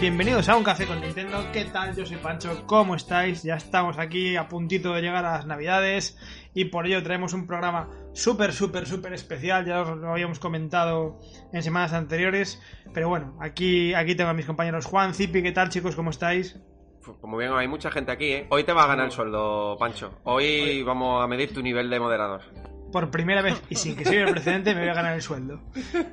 Bienvenidos a Un Café con Nintendo. ¿Qué tal? Yo soy Pancho, ¿cómo estáis? Ya estamos aquí a puntito de llegar a las Navidades y por ello traemos un programa súper, súper, súper especial. Ya os lo habíamos comentado en semanas anteriores. Pero bueno, aquí, aquí tengo a mis compañeros Juan, Zipi, ¿qué tal chicos? ¿Cómo estáis? Como bien, hay mucha gente aquí, ¿eh? Hoy te va a ganar el sueldo, Pancho. Hoy vamos a medir tu nivel de moderador por primera vez y sin que sea el precedente me voy a ganar el sueldo.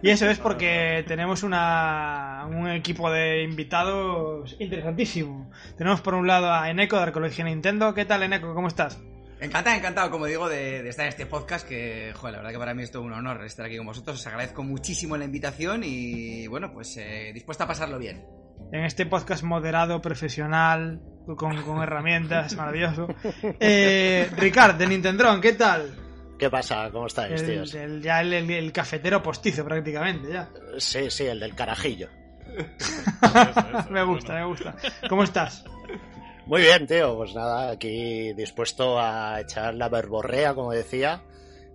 Y eso es porque tenemos una, un equipo de invitados interesantísimo. Tenemos por un lado a Eneco de Arqueología Nintendo. ¿Qué tal, Eneco? ¿Cómo estás? Encantado, encantado, como digo, de, estar en este podcast, que, joder, la verdad que para mí es todo un honor estar aquí con vosotros. Os agradezco muchísimo la invitación y, bueno, pues eh, dispuesta a pasarlo bien. En este podcast moderado, profesional, con, con herramientas, maravilloso. Eh, Ricard, de Nintendo, ¿qué tal? ¿Qué pasa? ¿Cómo estáis, tíos? ya el, cafetero postizo prácticamente, ya. Sí, sí, el del carajillo. me gusta, me gusta. ¿Cómo estás? Muy bien, tío. Pues nada, aquí dispuesto a echar la verborrea, como decía,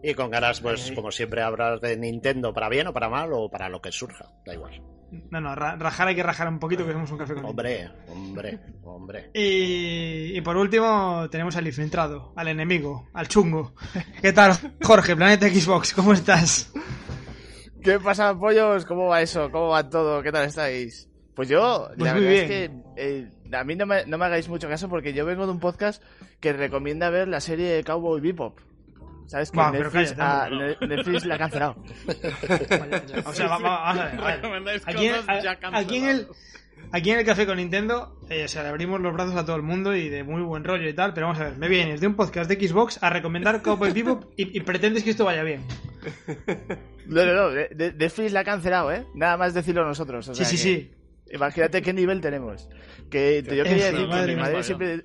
y con ganas, pues, como siempre, hablar de Nintendo para bien o para mal o para lo que surja. Da igual. No, no, rajar hay que rajar un poquito que somos un café con Hombre, hombre, hombre. Y, y, por último tenemos al infiltrado, al enemigo, al chungo. ¿Qué tal, Jorge, Planeta Xbox? ¿Cómo estás? ¿Qué pasa, pollos? ¿Cómo va eso? ¿Cómo va todo? ¿Qué tal estáis? Pues yo, pues la verdad es que eh, a mí no me, no me hagáis mucho caso porque yo vengo de un podcast que recomienda ver la serie Cowboy Bebop. ¿Sabes que Netflix, Netflix, la ha cancelado? o sea, vamos, a ver. Aquí, en el, aquí en el Café con Nintendo, eh, o sea, le abrimos los brazos a todo el mundo y de muy buen rollo y tal, pero vamos a ver, me vienes de un podcast de Xbox a recomendar Cowboy Bebop y, y pretendes que esto vaya bien. No, no, no, Netflix la ha cancelado, ¿eh? Nada más decirlo nosotros. sí, sí, sí. Imagínate qué nivel tenemos. Que yo quería decir que mi madre siempre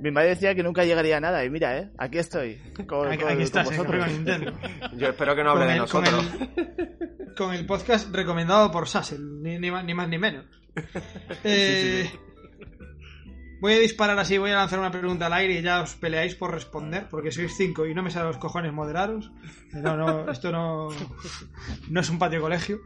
mi madre decía que nunca llegaría a nada y mira, ¿eh? Aquí estoy. Con, aquí, estás, con vosotros. Nintendo. Yo espero que no hable de nosotros. Con el, podcast recomendado por Sassel, ni, ni, más, ni menos. Eh, voy a disparar así, voy a lanzar una pregunta al aire y ya os peleáis por responder, porque sois cinco y no me salen los cojones moderaros. No, no, esto no, no es un patio colegio.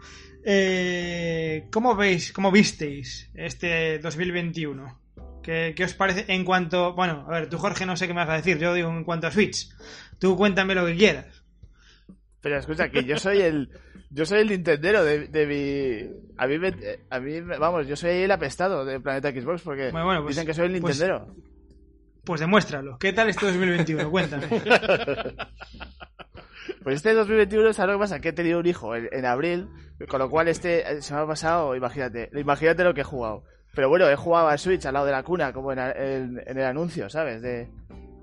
Eh, ¿Cómo veis, cómo visteis este 2021? ¿Qué, os parece en cuanto... Bueno, a ver, tú Jorge no sé qué me vas a decir, yo digo en cuanto a Switch. Tú cuéntame lo que quieras. Pero escucha, que yo soy el... Yo soy el Nintendero de, mi... A mí, a mí, vamos, yo soy el apestado de Planeta Xbox porque pues dicen que soy el pues Nintendero. Pues, demuéstralo. ¿Qué tal este 2021? Cuéntame. Pues este 2021, ¿sabes lo que pasa? Que he tenido un hijo en, abril, con lo cual este se me ha pasado, imagínate, imagínate lo que he jugado. Pero bueno, he jugado a Switch al lado de la cuna, como en, el anuncio, ¿sabes? De,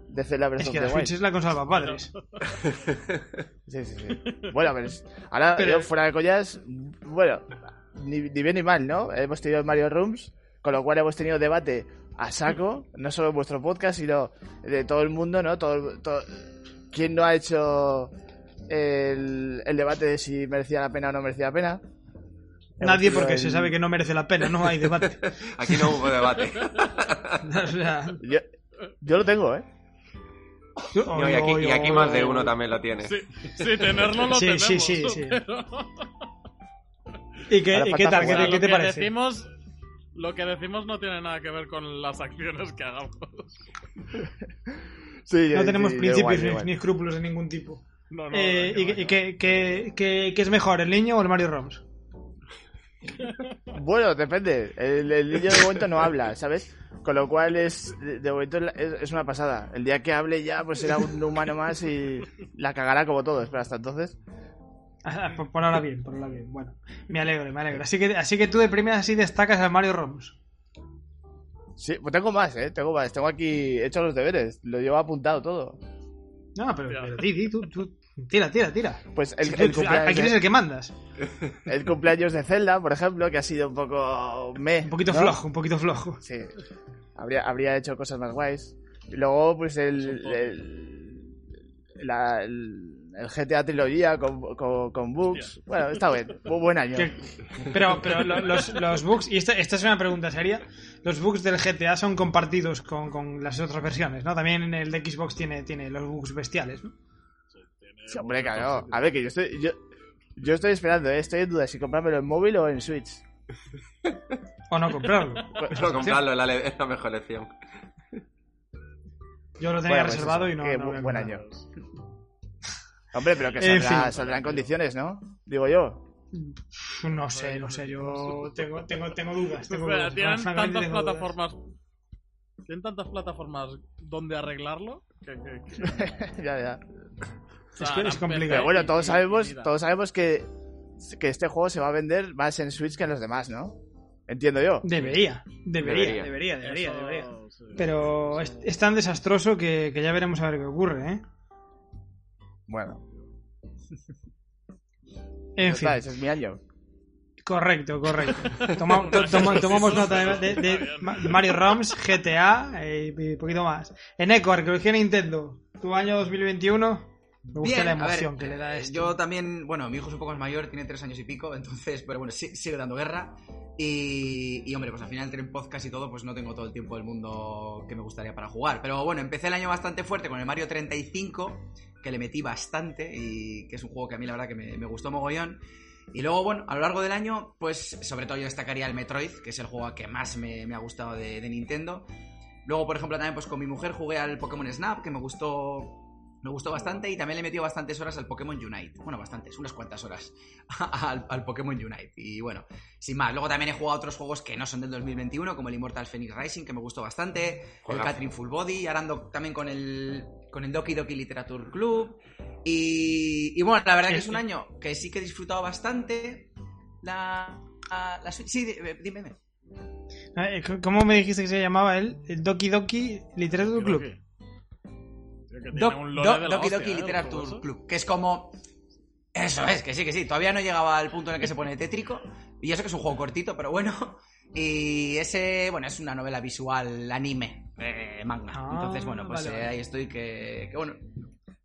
de Zelda Es que la Switch es la consola padres. sí, sí, sí. Bueno, pero ahora pero... fuera de collas, bueno, ni, bien ni mal, ¿no? Hemos tenido Mario Rooms, con lo cual hemos tenido debate a saco, no solo en vuestro podcast, sino de todo el mundo, ¿no? Todo, todo... ¿Quién no ha hecho el, el debate de si merecía la pena o no merecía la pena? Nadie porque se sabe que no merece la pena, no hay debate. Aquí no hubo debate. yo, lo tengo, ¿eh? y, aquí, más de uno también lo tiene. Sí, tenerlo lo tenemos. Sí, sí, sí. ¿Y qué, qué tal? ¿Qué, te, parece? Decimos, lo que decimos no tiene nada que ver con las acciones que hagamos. no tenemos principios ni escrúpulos de ningún tipo. No, no, eh, ¿Y, qué, qué, es mejor, el niño o el Mario Roms? Bueno, depende. El, niño de momento no habla, ¿sabes? Con lo cual es de momento es, una pasada. El día que hable ya, pues será un humano más y la cagará como todos. Pero hasta entonces. Ah, por, ahora bien, por ahora bien. Bueno, me alegro, me alegro. Así que, así que tú de así destacas a Mario Roms. Sí, pues tengo más, ¿eh? Tengo más. Tengo aquí hecho los deberes. Lo llevo apuntado todo. No, pero, pero di, tú, Tira, tira, tira. Pues el, el cumpleaños. quién es el que mandas? El cumpleaños de Zelda, por ejemplo, que ha sido un poco. Me, un poquito flojo, un poquito flojo. Sí. Habría, habría hecho cosas más guays. Y luego, pues el. el, la, el, GTA trilogía con, con, bugs. Bueno, está bien. Buen año. Pero, pero los, los bugs, y esta, esta es una pregunta seria, los bugs del GTA son compartidos con, con las otras versiones, ¿no? También el de Xbox tiene, tiene los bugs bestiales, ¿no? Sí, hombre, claro. A ver, que yo estoy. Yo, yo estoy esperando, ¿eh? estoy en duda si comprármelo en móvil o en Switch. O no comprarlo. No una opción. comprarlo es la, le- es la mejor elección. Yo lo tenía Bueno, pues reservado eso, y no. qué no buen año. Hombre, pero que En saldrá, fin. saldrá en condiciones, ¿no? Digo yo. No sé, no sé. Yo tengo, tengo, tengo dudas. Tengo Espera, dudas. tienen francamente tantas tengo dudas. plataformas. Tienen tantas plataformas donde arreglarlo que. que- que- ya, ya. Es que es complicado. Pero bueno, todos sabemos, todos sabemos que, que este juego se va a vender más en Switch que en los demás, ¿no? Entiendo yo. Debería, debería, Debería. debería, debería, Eso, debería. sí. Pero es, es tan desastroso que, que ya veremos a ver qué ocurre, ¿eh? Bueno, En fin, está, ese es mi año. correcto, correcto. Toma- to- toma- tomamos nota de, de- de Ma- Mario Rams, GTA eh, y poquito más. En Eco, arqueología Nintendo, tu año 2021. Me gusta Bien, la a ver, emoción que le da eh, esto. Yo también, bueno, mi hijo es un poco más mayor, tiene tres años y pico, entonces, pero bueno, sí- sigue dando guerra. Y, y, hombre, pues al final entre en podcast y todo, pues no tengo todo el tiempo del mundo que me gustaría para jugar. Pero bueno, empecé el año bastante fuerte con el Mario 35, que le metí bastante y que es un juego que a mí la verdad que me, me gustó mogollón. Y luego, bueno, a lo largo del año, pues sobre todo yo destacaría el Metroid, que es el juego que más me, me ha gustado de, de Nintendo. Luego, por ejemplo, también pues con mi mujer jugué al Pokémon Snap, que me gustó me gustó bastante y también le he metido bastantes horas al Pokémon Unite. Bueno, bastantes, unas cuantas horas al, al Pokémon Unite. Y bueno, sin más. Luego también he jugado a otros juegos que no son del 2021, como el Immortal Phoenix Rising, que me gustó bastante. El. Catherine Full Body. Y ahora ando también con el, con el Doki Doki Literature Club. Y, y bueno, la verdad que es un año que sí que he disfrutado bastante. La, la, la Sí, di- dime. dime. Eh, ¿Cómo me dijiste que se llamaba él? El Doki Doki Literature Club. Que- creo que tiene Doc- un lore Doc- de la Doki hostia, Doki ¿eh? Literature Club, que es como... Eso es, que sí, que sí. Todavía no llegaba al punto en el que se pone tétrico. Y eso que es un juego cortito, pero bueno. Y ese, bueno, es una novela visual anime, eh, manga. Ah, Entonces, bueno, pues vale, eh, vale. ahí estoy que, que, bueno,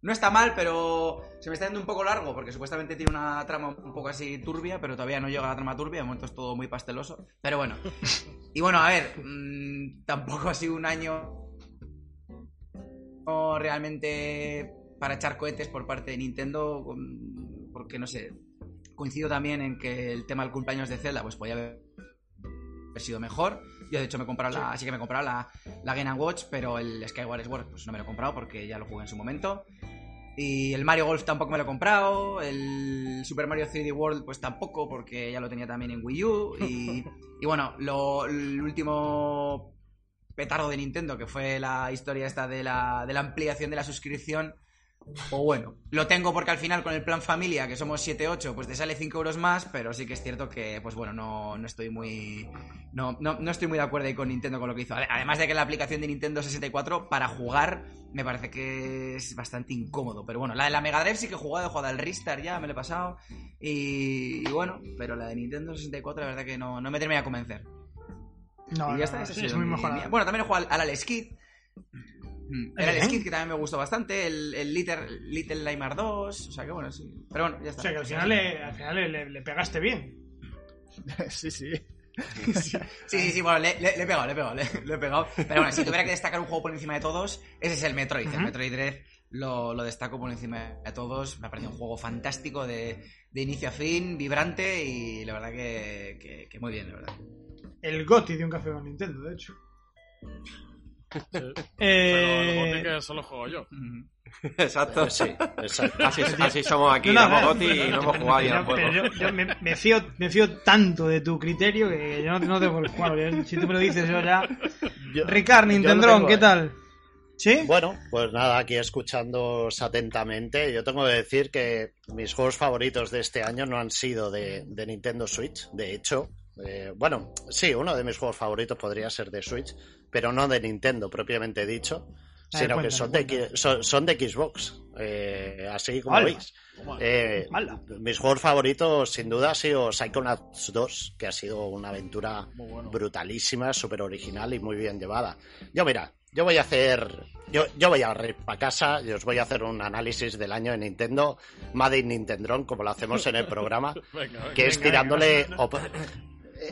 no está mal, pero se me está yendo un poco largo, porque supuestamente tiene una trama un poco así turbia, pero todavía no llega a la trama turbia, de momento es todo muy pasteloso. Pero bueno. Y bueno, a ver, mm, tampoco ha sido un año no realmente para echar cohetes por parte de Nintendo, porque no sé, coincido también en que el tema del cumpleaños de Zelda pues podía haber haber sido mejor. Yo de hecho me he comprado la, sí que me he comprado la, la Game Watch, pero el Skyward Sword pues no me lo he comprado porque ya lo jugué en su momento. Y el Mario Golf tampoco me lo he comprado. El Super Mario 3D World pues tampoco porque ya lo tenía también en Wii U. Y, y bueno, lo, el último petardo de Nintendo, que fue la historia esta de la, de la ampliación de la suscripción. O bueno, lo tengo porque al final con el plan familia, que somos 7-8, pues te sale 5 euros más, pero sí que es cierto que, pues bueno, no, no estoy muy. No, no, no estoy muy de acuerdo ahí con Nintendo con lo que hizo. Ade- Además de que la aplicación de Nintendo 64 para jugar me parece que es bastante incómodo. Pero bueno, la de la Mega Drive sí que he jugado, he jugado al Ristar ya, me lo he pasado. Y, y bueno, pero la de Nintendo 64 la verdad que no, no me termina de convencer. No, y no, ya está, no, sí, es muy mi- Bueno, también he jugado al, al Alex Kidd. El Alex. Kidd que también me gustó bastante. El, el Little, Little Nightmare 2. O sea que bueno, sí. Pero bueno, ya O está. sea que al final le, al final le, le- pegaste bien. sí, sí. Sí, sí, sí, bueno, le, le- le he pegado, le he pegado, le, le he pegado. Pero bueno, si tuviera que destacar un juego por encima de todos, ese es el Metroid. El. Metroid Dread lo, lo destaco por encima de todos. Me ha parecido un juego fantástico de, de inicio a fin, vibrante y la verdad que, que- que muy bien, la verdad. El GOTI de un café con Nintendo, de hecho. Sí. Pero Eh, el Gothic que solo juego yo. Exacto. Sí, exacto. Así, así somos aquí, No, no, damos no, goti y no hemos jugado ya pero- al pero juego. yo, yo me, me fío, me fío tanto de tu criterio que yo no, no tengo el jugar. Yo- Si tú me lo dices, yo ya. Yo- Ricard, Nintendron, ¿qué eh. tal? ¿Sí? Bueno, pues nada, aquí escuchándoos atentamente, yo tengo que decir que mis juegos favoritos de este año no han sido de, de Nintendo Switch, de hecho, eh, bueno, sí, uno de mis juegos favoritos podría ser de Switch, pero no de Nintendo propiamente dicho, sino que son de, son, son de Xbox, eh, así como Hala. veis. Eh, Hala. mis juegos favoritos sin duda ha sido Psychonauts 2, que ha sido una aventura bueno. brutalísima, súper original y muy bien llevada. Yo mira, yo voy a hacer, yo, yo voy a ir para casa y os voy a hacer un análisis del año de Nintendo, Made in Nintendron, como lo hacemos en el programa, Venga, venga. que es Venga, tirándole op-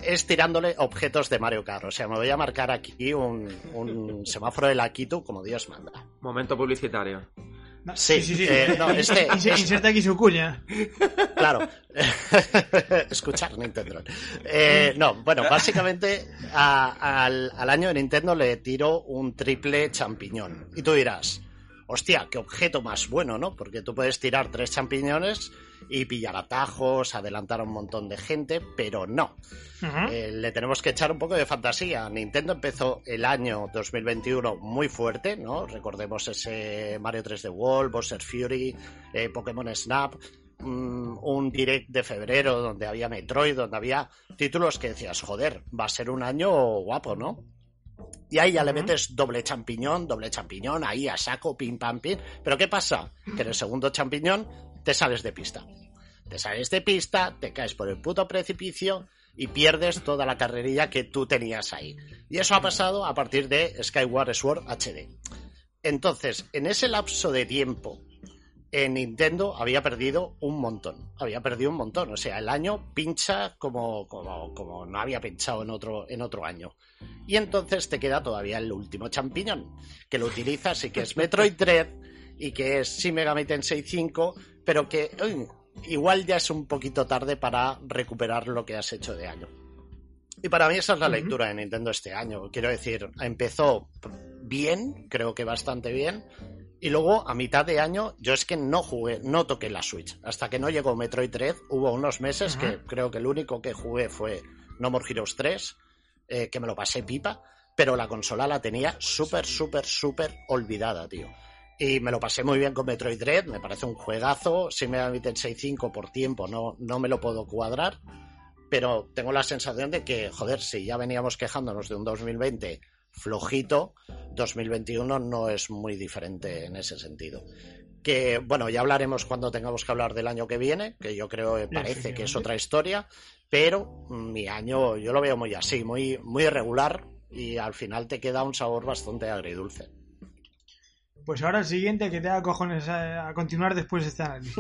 es tirándole objetos de Mario Kart. O sea, me voy a marcar aquí un, un semáforo de la Kitu como Dios manda. Momento publicitario. No, Sí, eh, no, este- Inse- es- Inserta aquí su cuña. Claro. Escuchar Nintendo. Eh, no, bueno, básicamente a- al, al año de Nintendo le tiro un triple champiñón. Y tú dirás, hostia, qué objeto más bueno, ¿no? Porque tú puedes tirar tres champiñones y pillar atajos, adelantar a un montón de gente, pero no. Eh, le tenemos que echar un poco de fantasía. Nintendo empezó el año 2021 muy fuerte, ¿no? Recordemos ese Mario 3D World, Bowser Fury, eh, Pokémon Snap, mm, un direct de febrero donde había Metroid, donde había títulos que decías, joder, va a ser un año guapo, ¿no? Y ahí ya le metes doble champiñón, doble champiñón, ahí a saco, pim pam pim. Pero ¿qué pasa? Que en el segundo champiñón te sales de pista. Te sales de pista, te caes por el puto precipicio y pierdes toda la carrerilla que tú tenías ahí. Y eso ha pasado a partir de Skyward Sword HD. Entonces, en ese lapso de tiempo, en Nintendo había perdido un montón. Había perdido un montón. O sea, el año pincha como, como, como no había pinchado en otro, en otro año. Y entonces te queda todavía el último champiñón, que lo utilizas y que es Metroid Dread y que es Shin Megami Tensei 5, pero que uy, igual ya es un poquito tarde para recuperar lo que has hecho de año. Y para mí esa es la lectura de Nintendo este año. Quiero decir, empezó bien, creo que bastante bien, y luego a mitad de año yo es que no jugué, no toqué la Switch. Hasta que no llegó Metroid Dread, hubo unos meses que creo que el único que jugué fue No More Heroes 3, eh, que me lo pasé pipa, pero la consola la tenía súper, súper, súper olvidada, tío. Y me lo pasé muy bien con Metroid Dread, me parece un juegazo. Si me admiten 6.5 por tiempo, no, no me lo puedo cuadrar. Pero tengo la sensación de que, joder, si ya veníamos quejándonos de un 2020 flojito, 2021 no es muy diferente en ese sentido. Que, bueno, ya hablaremos cuando tengamos que hablar del año que viene, que yo creo que parece que es otra historia, pero mi año yo lo veo muy así, muy, muy irregular y al final te queda un sabor bastante agridulce. Pues ahora el siguiente que te haga cojones a, a continuar después de este análisis.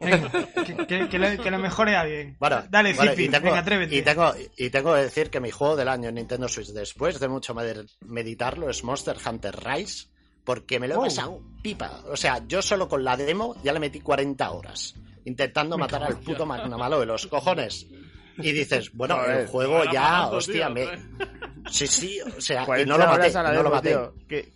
Venga, que, que- que lo, que lo mejore alguien. Bueno, Dale, vale, Zipi, y tengo, venga, atrévete. Y tengo, y tengo que decir que mi juego del año en Nintendo Switch, después de mucho med- meditarlo, es Monster Hunter Rise, porque me lo he Oh. pasado pipa. O sea, yo solo con la demo ya le metí 40 horas, intentando Me matar al puto Magnamalo de los cojones. Y dices, bueno, el juego ya, matando, hostia, tío, me... Sí, sí, o sea, y 40 no lo maté, a no lo maté. tío. ¿Qué-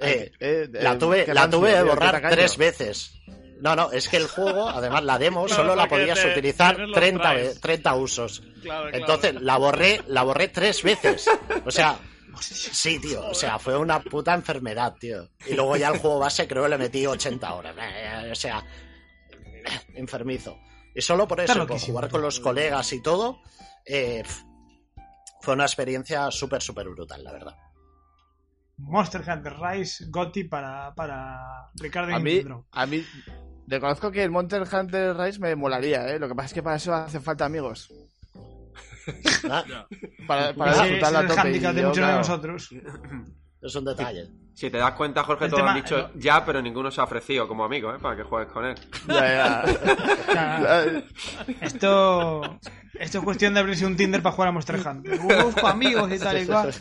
Eh, eh, la eh, tuve, la tuve de borrar tres veces. No, no, es que el juego, además la demo, Claro, solo la podías te- utilizar tienes los 30, tries. ve- 30 usos. Claro, claro. Entonces la borré, la borré tres veces. O sea, sí, tío. O sea, fue una puta enfermedad, tío. Y luego ya el juego base creo que le metí 80 horas. O sea, enfermizo. Y solo por eso, por jugar con los colegas y todo, eh, fue una experiencia súper, súper brutal, la verdad. Monster Hunter Rise, Gotti para, para Ricardo A y mí, a mí, reconozco que el Monster Hunter Rise me molaría, ¿eh? Lo que pasa es que para eso hacen falta amigos. Ah, Para, para Ese disfrutarlo es a el tope. y de yo, muchos de claro, nosotros. Es un detalle. Si te das cuenta, Jorge, El todos tema- han dicho ya, pero ninguno se ha ofrecido como amigo, ¿eh? Para que juegues con él. ya, ya. esto, esto es cuestión de abrirse un Tinder para jugar a Monster Hunter. Busco amigos y tal y cual.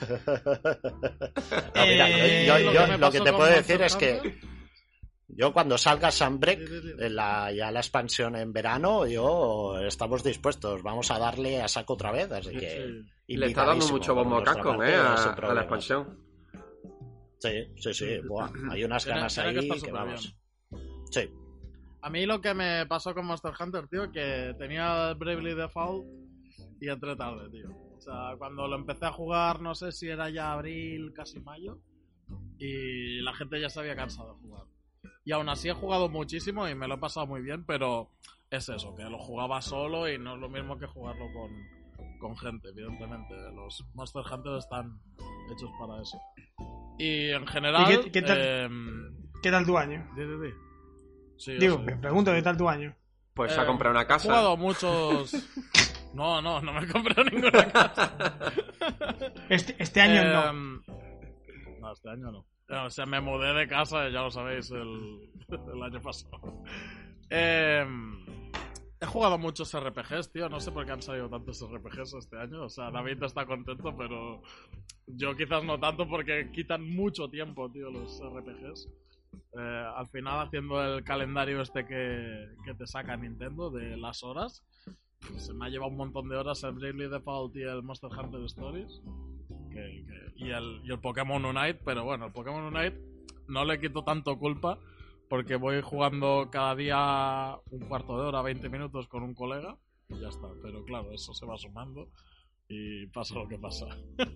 No, mira, Eh, yo, lo yo que me lo que te puedo Monster decir es que yo cuando salga Sunbreak, la, ya la expansión en verano, yo estamos dispuestos, vamos a darle a saco otra vez, así que... Sí. Le está dando mucho bombo a Capcom, ¿eh? A, a la expansión. Sí, sí, sí, buah, hay unas ganas que ahí que súper vamos. Sí, A mí lo que me pasó con Monster Hunter, tío, que tenía Bravely Default y entré tarde, tío. O sea, cuando lo empecé a jugar, no sé si era ya abril, casi mayo, y la gente ya se había cansado de jugar. Y aún así he jugado muchísimo y me lo he pasado muy bien, pero es eso, que lo jugaba solo y no es lo mismo que jugarlo con, con gente, evidentemente. Los Monster Hunter están hechos para eso. Y en general... ¿Y qué- qué tal? em, ¿Qué tal tu año? Sí, Digo, me pregunto, ¿qué tal tu año? Pues se ha Eh, comprado una He casa. jugado muchos. No, no, no me he comprado ninguna casa. Este, este año no. Em, No, este año no. Eh, O sea, me mudé de casa, ya lo sabéis, el, el año pasado. Em, he jugado muchos RPGs, tío. No sé por qué han salido tantos RPGs este año. O sea, David está contento, pero yo quizás no tanto porque quitan mucho tiempo, tío, los RPGs. Eh, al final haciendo el calendario este que, que te saca Nintendo de las horas, pues se me ha llevado un montón de horas el Bravely Default y el Monster Hunter Stories y, el, y el Pokémon Unite, pero bueno, el Pokémon Unite no le quito tanto culpa porque voy jugando cada día un cuarto de hora, 20 minutos con un colega y ya está. Pero claro, eso se va sumando y pasa lo que pasa.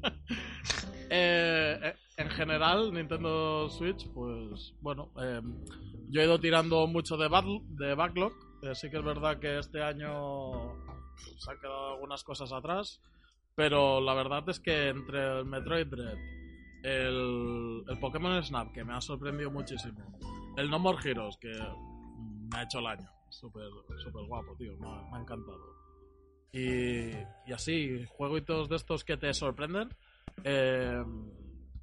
Eh, eh, en general, Nintendo Switch, pues bueno, eh, yo he ido tirando mucho de, back- de backlog. Eh, sí que es verdad que este año se han quedado algunas cosas atrás, pero la verdad es que entre el Metroid Dread, el, el Pokémon Snap, que me ha sorprendido muchísimo, el No More Heroes, que me ha hecho el año, súper súper guapo, tío, me ha, me ha encantado. Y, y así, jueguitos de estos que te sorprenden, eh,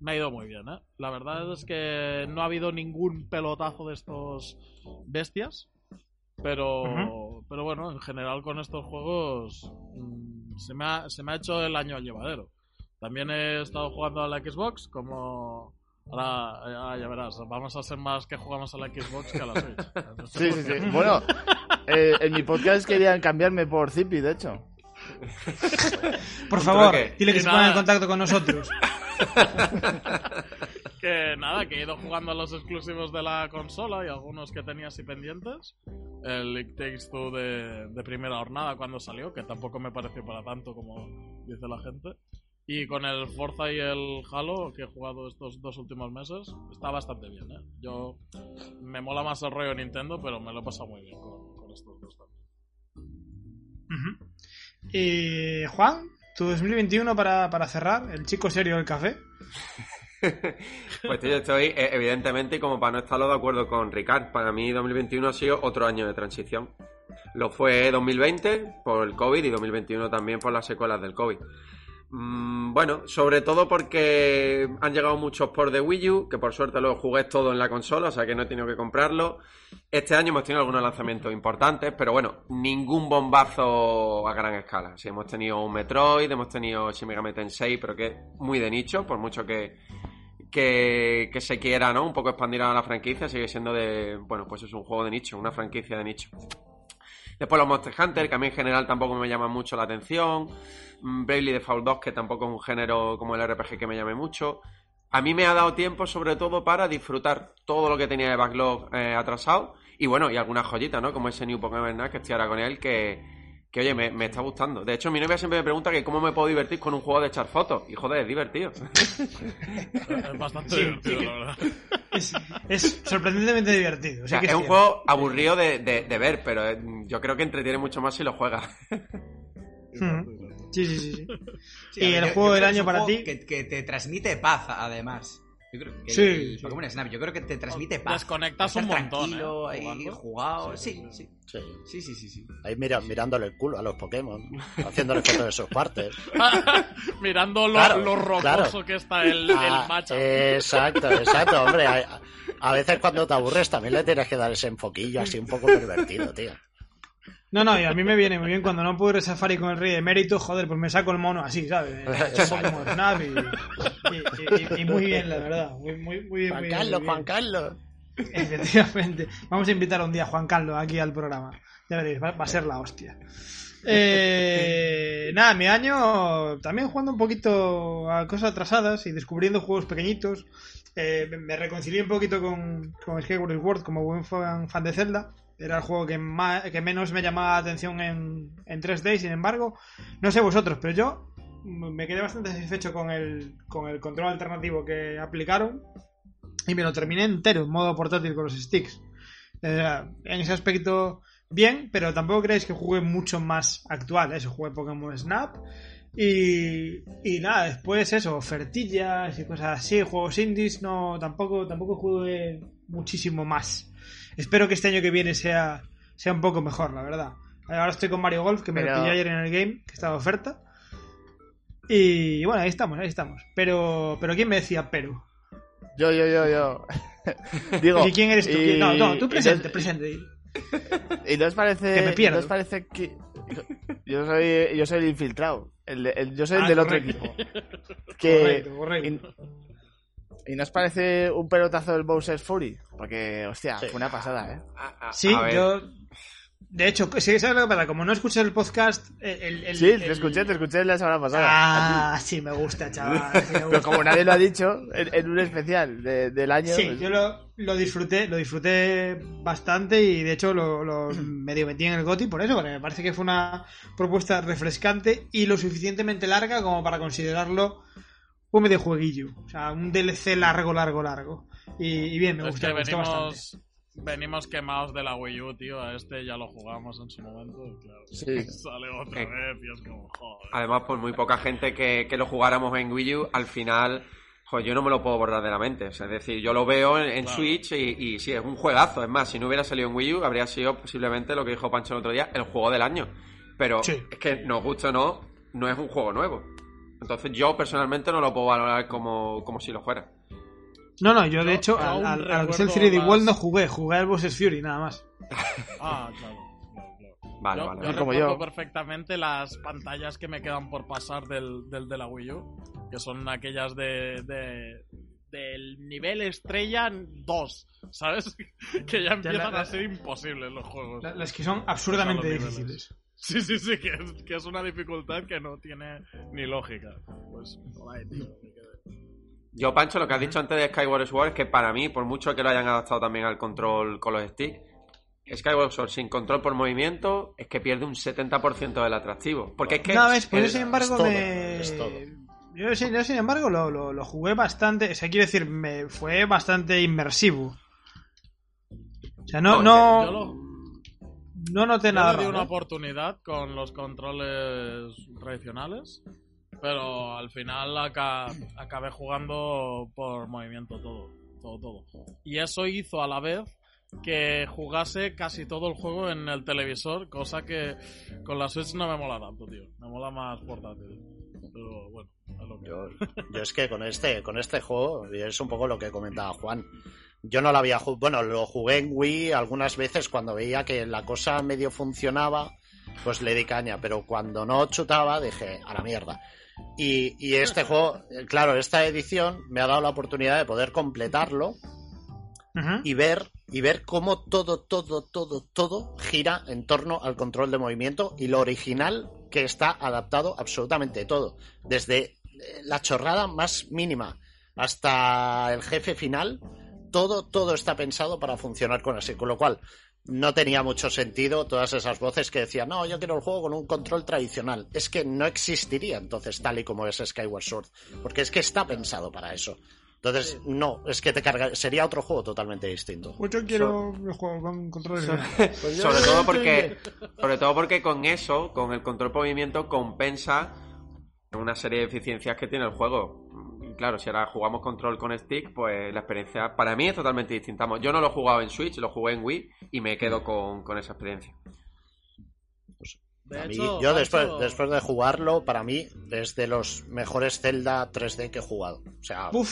me ha ido muy bien, ¿eh? La verdad es que no ha habido ningún pelotazo de estos bestias, pero, pero bueno, en general con estos juegos mm, se, me ha, se me ha hecho el año llevadero. También he estado jugando a la Xbox, como... Ahora, ya, ya verás, vamos a ser más que jugamos a la Xbox que a la Switch. Sí, sí, sí. Bueno, eh, en mi podcast querían cambiarme por Zippy, de hecho. Por ¿Un favor, trueque? dile que Y se ponga en contacto con nosotros. Que nada, que he ido jugando a los exclusivos de la consola y algunos que tenía así pendientes. El It Takes Two de, de primera jornada cuando salió, que tampoco me pareció para tanto como dice la gente. Y con el Forza y el Halo que he jugado estos dos últimos meses, está bastante bien, ¿eh? Yo me mola más el rollo Nintendo, pero me lo he pasado muy bien con, con estos dos también. Y Juan, tu 2021 para, para cerrar, el chico serio del café. Pues yo estoy, eh, evidentemente, y como para no estarlo de acuerdo con Ricard, para mí 2021 ha sido otro año de transición. Lo fue 2020 por el COVID y 2021 también por las secuelas del COVID. Mm, bueno, sobre todo porque han llegado muchos por de Wii U, que por suerte los jugué todo en la consola, o sea que no he tenido que comprarlo. Este año hemos tenido algunos lanzamientos importantes, pero bueno, ningún bombazo a gran escala. Sí, hemos tenido un Metroid, hemos tenido Shin Megami Tensei, pero que es muy de nicho, por mucho que, que, que se quiera, ¿no? Un poco expandir a la franquicia, sigue siendo de, bueno, pues es un juego de nicho, una franquicia de nicho. Después los Monster Hunter, que a mí en general tampoco me llaman mucho la atención. Mm, Bravely Default 2, que tampoco es un género como el RPG que me llame mucho. A mí me ha dado tiempo sobre todo para disfrutar todo lo que tenía de backlog eh, atrasado. Y bueno, y algunas joyitas, ¿no? Como ese New Pokémon Snap, que estoy ahora con él, que, que oye, me, me está gustando. De hecho, mi novia siempre me pregunta que cómo me puedo divertir con un juego de echar fotos. Y joder, es divertido. Es bastante Sí, divertido, sí. la verdad. Es, es sorprendentemente divertido. O sí sea, que es un juego aburrido de, de- de ver, pero eh, yo creo que entretiene mucho más si lo juegas. Ujú. Sí, sí, sí. sí. Sí, ¿Y el yo- juego yo del año es para ti? Que, que te transmite paz, además. Yo creo que Sí, el, el sí. Pokémon Snap, yo creo que te transmite paz. Desconectas un montón, tranquilo, ¿eh? ahí, jugado. Sí, sí. Sí. Sí, sí, sí, sí. Ahí mira, mirándole el culo a los Pokémon, haciéndole fotos de sus partes. Mirando lo, Claro, lo rocoso claro. que está el, el Ah, macho. Exacto, exacto, hombre. A, a veces cuando te aburres también le tienes que dar ese enfoquillo así un poco pervertido, tío. No, no, y a mí me viene muy bien cuando no puedo ir a Safari con el rey de mérito, joder, pues me saco el mono así, ¿sabes? Pokémon Snap y, y- y- y muy bien, la verdad. Muy, muy, muy bien. Juan muy bien, Carlos, muy Juan. Carlos. Efectivamente. Vamos a invitar un día a Juan Carlos aquí al programa. Ya veréis, va, va a ser la hostia. Eh, nada, mi año también jugando un poquito a cosas atrasadas y descubriendo juegos pequeñitos. Eh, me- me reconcilié un poquito con, con Skyward Sword como buen fan, fan de Zelda. Era el juego que, más, que menos me llamaba la atención en, en 3D, sin embargo, no sé vosotros, pero yo me quedé bastante satisfecho con el, con el control alternativo que aplicaron y me lo terminé entero en modo portátil con los sticks. Eh, en ese aspecto, bien, pero tampoco creéis que jugué mucho más actual. Eso, jugué Pokémon Snap. Y, y nada, después eso, ofertillas y cosas así, juegos indies, no, tampoco, tampoco jugué muchísimo más. Espero que este año que viene sea, sea un poco mejor, la verdad. Ahora estoy con Mario Golf, que me lo Pero- pillé ayer en el game, que estaba oferta. Y bueno, ahí estamos, ahí estamos. Pero, pero ¿quién me decía pero? Yo, yo, yo, yo. Digo. ¿Y quién eres tú? y- No, no, tú presente, presente. ¿Y no os parece, Que me pierdo. ¿no os parece que yo soy, yo soy el infiltrado? El, de- el- yo soy el Ah, del correcto. otro equipo. Que Correcto, correcto. in- ¿Y nos parece un pelotazo del Bowser's Fury? Porque, hostia, Sí. fue una pasada, ¿eh? A- a- Sí, a yo. De hecho, sí, ¿sabes lo que pasa? Como no escuché el podcast. El, el- Sí, el- te escuché, te escuché la semana pasada. Ah, sí, me gusta, chaval. sí me ti. Pero como nadie lo ha dicho, en, en un especial de- del año... Sí, pues- yo lo, lo disfruté, lo disfruté bastante y de hecho lo, lo medio metí en el GOTI por eso, porque me parece que fue una propuesta refrescante y lo suficientemente larga como para considerarlo un medio jueguillo. O sea, un DLC largo, largo, largo. Y, y bien, me Es gustó, que me gustó bastante. venimos, venimos quemados de la Wii U, tío. A este ya lo jugamos en su momento y claro. Sí. Sale otra Eh. vez y es como, joder. Además, por muy poca gente que, que lo jugáramos en Wii U, al final, pues yo no me lo puedo borrar de la mente. O sea, es decir, yo lo veo en, en Claro. Switch y, y sí, es un juegazo. Es más, si no hubiera salido en Wii U, habría sido posiblemente lo que dijo Pancho el otro día, el juego del año. Pero Sí. es que nos guste o no, no es un juego nuevo. Entonces yo personalmente no lo puedo valorar como, como si lo fuera. No, no, yo de Yo hecho al, al, al que es el recuerdo 3D las- World no jugué, jugué al Bowser's Fury nada más. Ah, claro. claro, claro. Vale, yo, vale. yo como recuerdo yo. perfectamente las pantallas que me quedan por pasar del, del de la Wii U, que son aquellas de, de- del nivel estrella 2, ¿sabes? que ya empiezan la- a ser imposibles los juegos. La- Las que son absurdamente difíciles. Sí, sí, sí, que es, que es una dificultad que no tiene ni lógica. Pues, ahí, tío. Yo, Pancho, lo que has dicho antes de Skyward Sword es que para mí, por mucho que lo hayan adaptado también al control con los sticks, Skyward Sword sin control por movimiento es que pierde un 70% del atractivo. Porque es que... No, ves, pues el- yo sin embargo es todo, me... es todo. Yo, sin- yo, sin embargo lo, lo, lo jugué bastante, o sea, quiero decir, me fue bastante inmersivo. O sea, no, no, Yo lo- no noté Yo nada. le di raro, una ¿eh? oportunidad con los controles tradicionales, pero al final aca- acabé jugando por movimiento todo, todo, todo. Y eso hizo a la vez que jugase casi todo el juego en el televisor, cosa que con la Switch no me mola tanto, tío. Me mola más portátil. Pero bueno, es lo que Yo, yo es que con este, con este juego, y es un poco lo que comentaba Juan. Yo no lo había jugado, bueno, lo jugué en Wii algunas veces cuando veía que la cosa medio funcionaba, pues le di caña, pero cuando no chutaba dije, a la mierda. Y, y este juego, eh, claro, esta edición me ha dado la oportunidad de poder completarlo y ver y ver cómo todo, todo, todo, todo gira en torno al control de movimiento y lo original que está adaptado absolutamente todo. Desde eh, la chorrada más mínima hasta el jefe final, todo, todo está pensado para funcionar con así. Con lo cual, no tenía mucho sentido todas esas voces que decían, no, yo quiero el juego con un control tradicional. Es que no existiría entonces tal y como es Skyward Sword, porque es que está pensado para eso. Entonces, no, es que te carga, sería otro juego totalmente distinto. Pues yo quiero el juego con controles. Sobre todo porque sobre todo porque con eso, con el control por movimiento, compensa una serie de eficiencias que tiene el juego. Claro, si ahora jugamos control con stick, pues la experiencia para mí es totalmente distinta. Yo no lo he jugado en Switch, lo jugué en Wii y me quedo con, con esa experiencia. De A mí- hecho, yo después, después de jugarlo, para mí es de los mejores Zelda 3D que he jugado. O sea, Uf,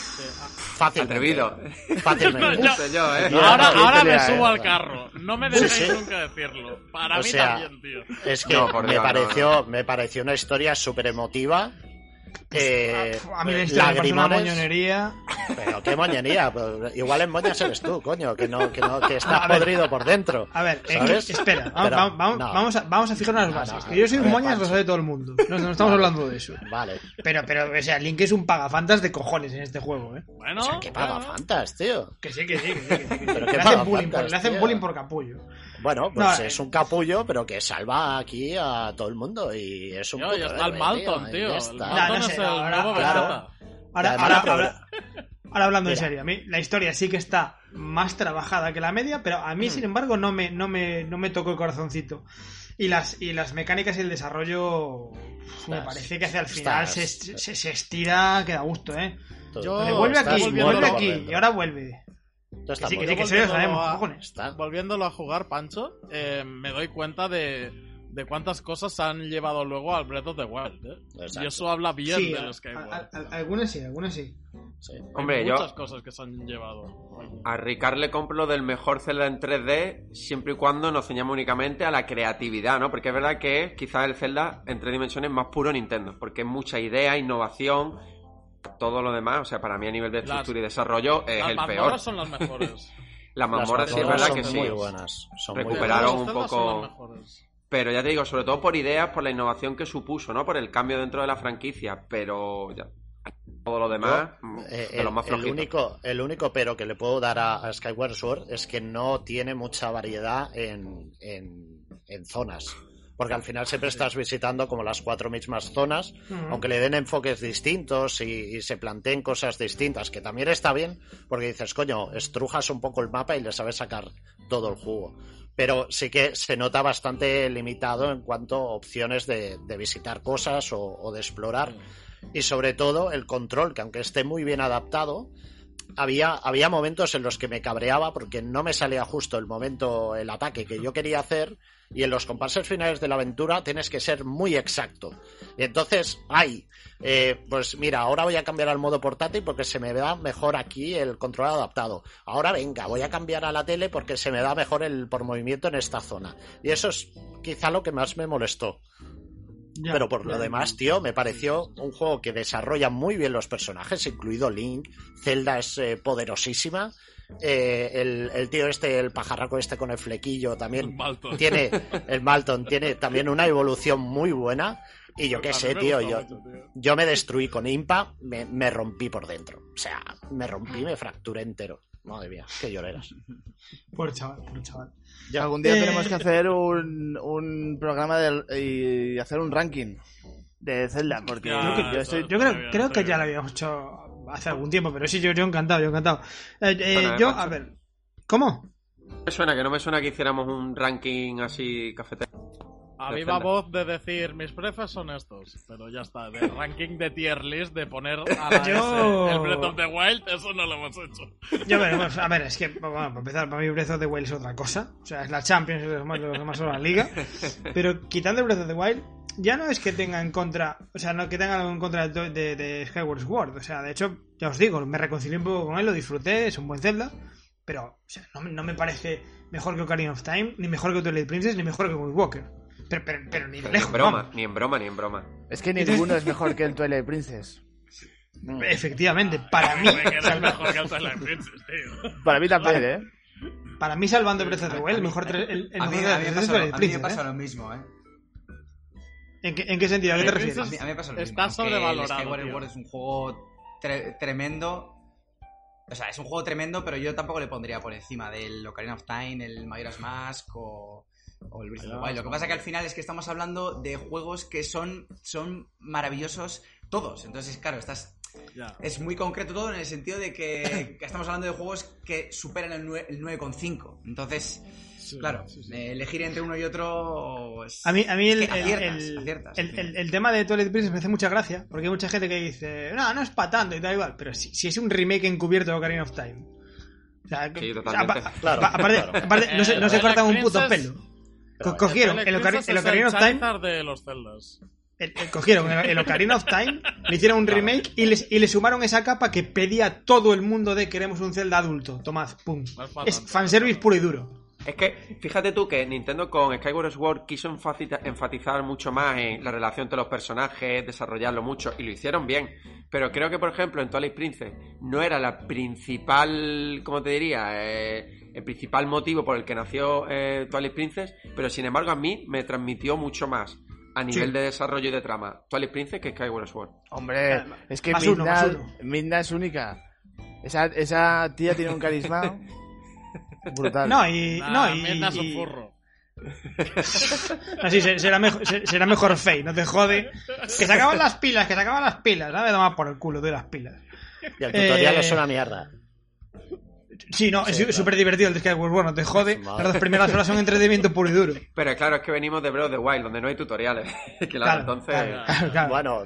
fácilmente. Atrevido. Fácilmente. Yo, ¿eh? Ahora, ahora me subo al carro. No me Sí, dejéis sí. nunca decirlo. Para O mí sea, también, tío. Es que No, me, Dios, no, pareció, me pareció una historia súper emotiva. Eh, a mí me parece una lagrimones. moñonería. Pero qué moñería. pues, igual en moñas eres tú, coño, que no, que no, que A estás ver. podrido por dentro. A ver, eh, espera, Pero, vamos, no. vamos, a, vamos a fijar unas No, bases. no, que yo soy un moñas, lo sabe todo el mundo. No, no estamos Vale. hablando de eso. Vale. Pero, pero, o sea, Link es un pagafantas de cojones en este juego, ¿eh? Bueno, O sea, que paga bueno. fantas, tío. Que sí, que sí, que sí. Que sí, que sí. Pero le, hacen bullying por, le hacen bullying por capullo. Bueno, pues No, es eh. un capullo, pero que salva aquí a todo el mundo. Y es un Tío, puto ya está el Malton, y tío. ahora- nuevo claro. Vegeta. Ahora, Ya, ahora, pero- ahora, ahora hablando en serio, a mí la historia sí que está más trabajada que la media, pero a mí, sin embargo, no me, no me, no me tocó el corazoncito. Y las, y las mecánicas y el desarrollo me parece que hacia el final estás- se, se, se estira que da gusto, ¿eh? Yo- vuelve aquí, vuelve aquí, y ahora vuelve. Que estás sí, que sí, que sí, lo volviéndolo sabemos, a-. Volviéndolo a jugar, Pancho, eh, me doy cuenta de, de cuántas cosas han llevado luego al Breath of the Wild. ¿eh? Y eso habla bien Sí, Skyward. a- a- algunas sí, algunas sí. Sí. Hombre, Hay yo muchas cosas que se han llevado. a Ricard le compro del mejor Zelda en 3D siempre y cuando nos ceñamos únicamente a la creatividad, ¿no? Porque es verdad que es quizás el Zelda en tres dimensiones más puro Nintendo, porque es mucha idea, innovación, todo lo demás, o sea, para mí a nivel de Las- estructura y desarrollo es Las el mazmorras peor. son las mejores. Las mazmorras sí es verdad son que sí. muy buenas. Son muy Recuperaron buenas. un Las poco- las. Pero ya te digo, sobre todo por ideas, por la innovación que supuso, ¿no? Por el cambio dentro de la franquicia, pero ya. Todo lo demás, mm, Eh, de los más el, el único, el único pero que le puedo dar a, a Skyward Sword es que no tiene mucha variedad en, en, en zonas. Porque al final siempre estás visitando como las cuatro mismas zonas, aunque le den enfoques distintos y, y se planteen cosas distintas, que también está bien, porque dices, coño, estrujas un poco el mapa y le sabes sacar todo el jugo. Pero sí que se nota bastante limitado en cuanto a opciones de, de visitar cosas o, o de explorar. Y sobre todo el control, que aunque esté muy bien adaptado, había, había momentos en los que me cabreaba porque no me salía justo el momento, el ataque que yo quería hacer. Y en los compases finales de la aventura tienes que ser muy exacto. Entonces, ay, eh, pues mira, ahora voy a cambiar al modo portátil porque se me da mejor aquí el control adaptado. Ahora venga, voy a cambiar a la tele porque se me da mejor el por movimiento en esta zona. Y eso es quizá lo que más me molestó. Ya. Pero por lo demás, tío, me pareció un juego que desarrolla muy bien los personajes, incluido Link. Zelda es eh, poderosísima. Eh, el, el tío este, el pajarraco este con el flequillo, también Malton. tiene, el Malton tiene también una evolución muy buena. Y yo qué sé, tío, yo, mucho, tío. yo me destruí con Impa, me, me rompí por dentro. O sea, me rompí, me fracturé entero. Madre mía, qué lloreras. Por chaval, por chaval. Ya algún día Eh, tenemos que hacer un, un programa del- y hacer un ranking de Zelda, porque Ya, yo, eso- yo estoy... Yo creo, bien, creo que ya lo habíamos hecho hace algún tiempo, pero sí, yo, yo encantado, yo encantado. Eh, eh, Bueno, yo, a ver, ¿cómo? Me suena que no me suena que hiciéramos un ranking así cafetero. A de viva Zelda. voz de decir, mis prefes son estos. Pero ya está, de ranking de tier list, de poner a la Yo- S el Breath of the Wild, eso no lo hemos hecho. Yo, bueno, pues, a ver, es que, bueno, para empezar, para mí Breath of the Wild es otra cosa. O sea, es la Champions, es lo más, lo más solo la liga. Pero quitando el Breath of the Wild, ya no es que tenga en contra, o sea, no que tenga algo en contra de, de, de Skyward Sword. O sea, de hecho, ya os digo, me reconcilié un poco con él, lo disfruté, es un buen Zelda. Pero, o sea, no, me- no me parece mejor que Ocarina of Time, ni mejor que Twilight Princess, ni mejor que Wind Walker. Pero, pero, pero ni de ni en broma, ni en broma, ni en broma. Es que ninguno es mejor que el Twilight Princess. Efectivamente, para mí, que mejor que el Twilight Princess, tío. Para mí también, ¿eh? para mí salvando Breath of the Wild, el mejor, el, el A mí, mejor a mí me es pasa, a mí me pasa ¿eh? lo mismo, ¿eh? ¿En qué, en qué sentido? ¿A qué te refieres? A mí, a mí me pasa lo Está mismo. aunque sobrevalorado, Skyward tío. Sword es un juego tre- tremendo. O sea, es un juego tremendo, pero yo tampoco le pondría por encima del Ocarina of Time, el Majora's Mask o, o el Breath of the Wild. Lo que pasa que al final es que estamos hablando de juegos que son, son maravillosos todos. Entonces, claro, estás, Ya. es muy concreto todo en el sentido de que, que estamos hablando de juegos que superan el, nue- el 9,5. Entonces, Sí, claro, sí, sí. elegir entre uno y otro es... A mí, a mí el, es que el- aciertas, el- aciertas, el- tío. el- el tema de Twilight Princess me hace mucha gracia, porque hay mucha gente que dice, no, no es para tanto y tal igual, pero si, si es un remake encubierto de Ocarina of Time. O sea, Sí, o sea, totalmente. apa- Claro, apa- aparte, claro. aparte, no se, no se Eh, cortan un puto pelo. Co- cogieron el, Princess el Ocarina of Time, de los Zeldas. el- cogieron el, Ocarina of Time, le hicieron un remake y, les, y le sumaron esa capa que pedía todo el mundo de queremos un Zelda adulto. Tomad, pum. No es Es fanservice puro y duro. Es que, fíjate tú que Nintendo con Skyward Sword quiso enfatiza- enfatizar mucho más en la relación entre los personajes, desarrollarlo mucho, y lo hicieron bien. Pero creo que, por ejemplo, en Twilight Princess no era la principal, ¿cómo te diría? Eh, el principal motivo por el que nació eh, Twilight Princess, pero sin embargo a mí me transmitió mucho más a nivel Sí. de desarrollo y de trama Twilight Princess que Skyward Sword. Hombre, es que. Midna es única. Esa, esa tía tiene un carisma brutal. No, y. Nah, no, y, es. Así se- será mejor, se- será mejor Fey, no te jode. Que se acaban las pilas, que se acaban las pilas, ¿sabes? Toma por el culo de las pilas. Y el tutorial Eh, es una mierda. Sí, no, es Sí, claro. súper divertido el de Skyward Sword, no te jode. Las dos primeras horas son entretenimiento puro y duro. Pero claro, es que venimos de Breath of the Wild, donde no hay tutoriales. claro, Claro, entonces... claro, claro. Bueno,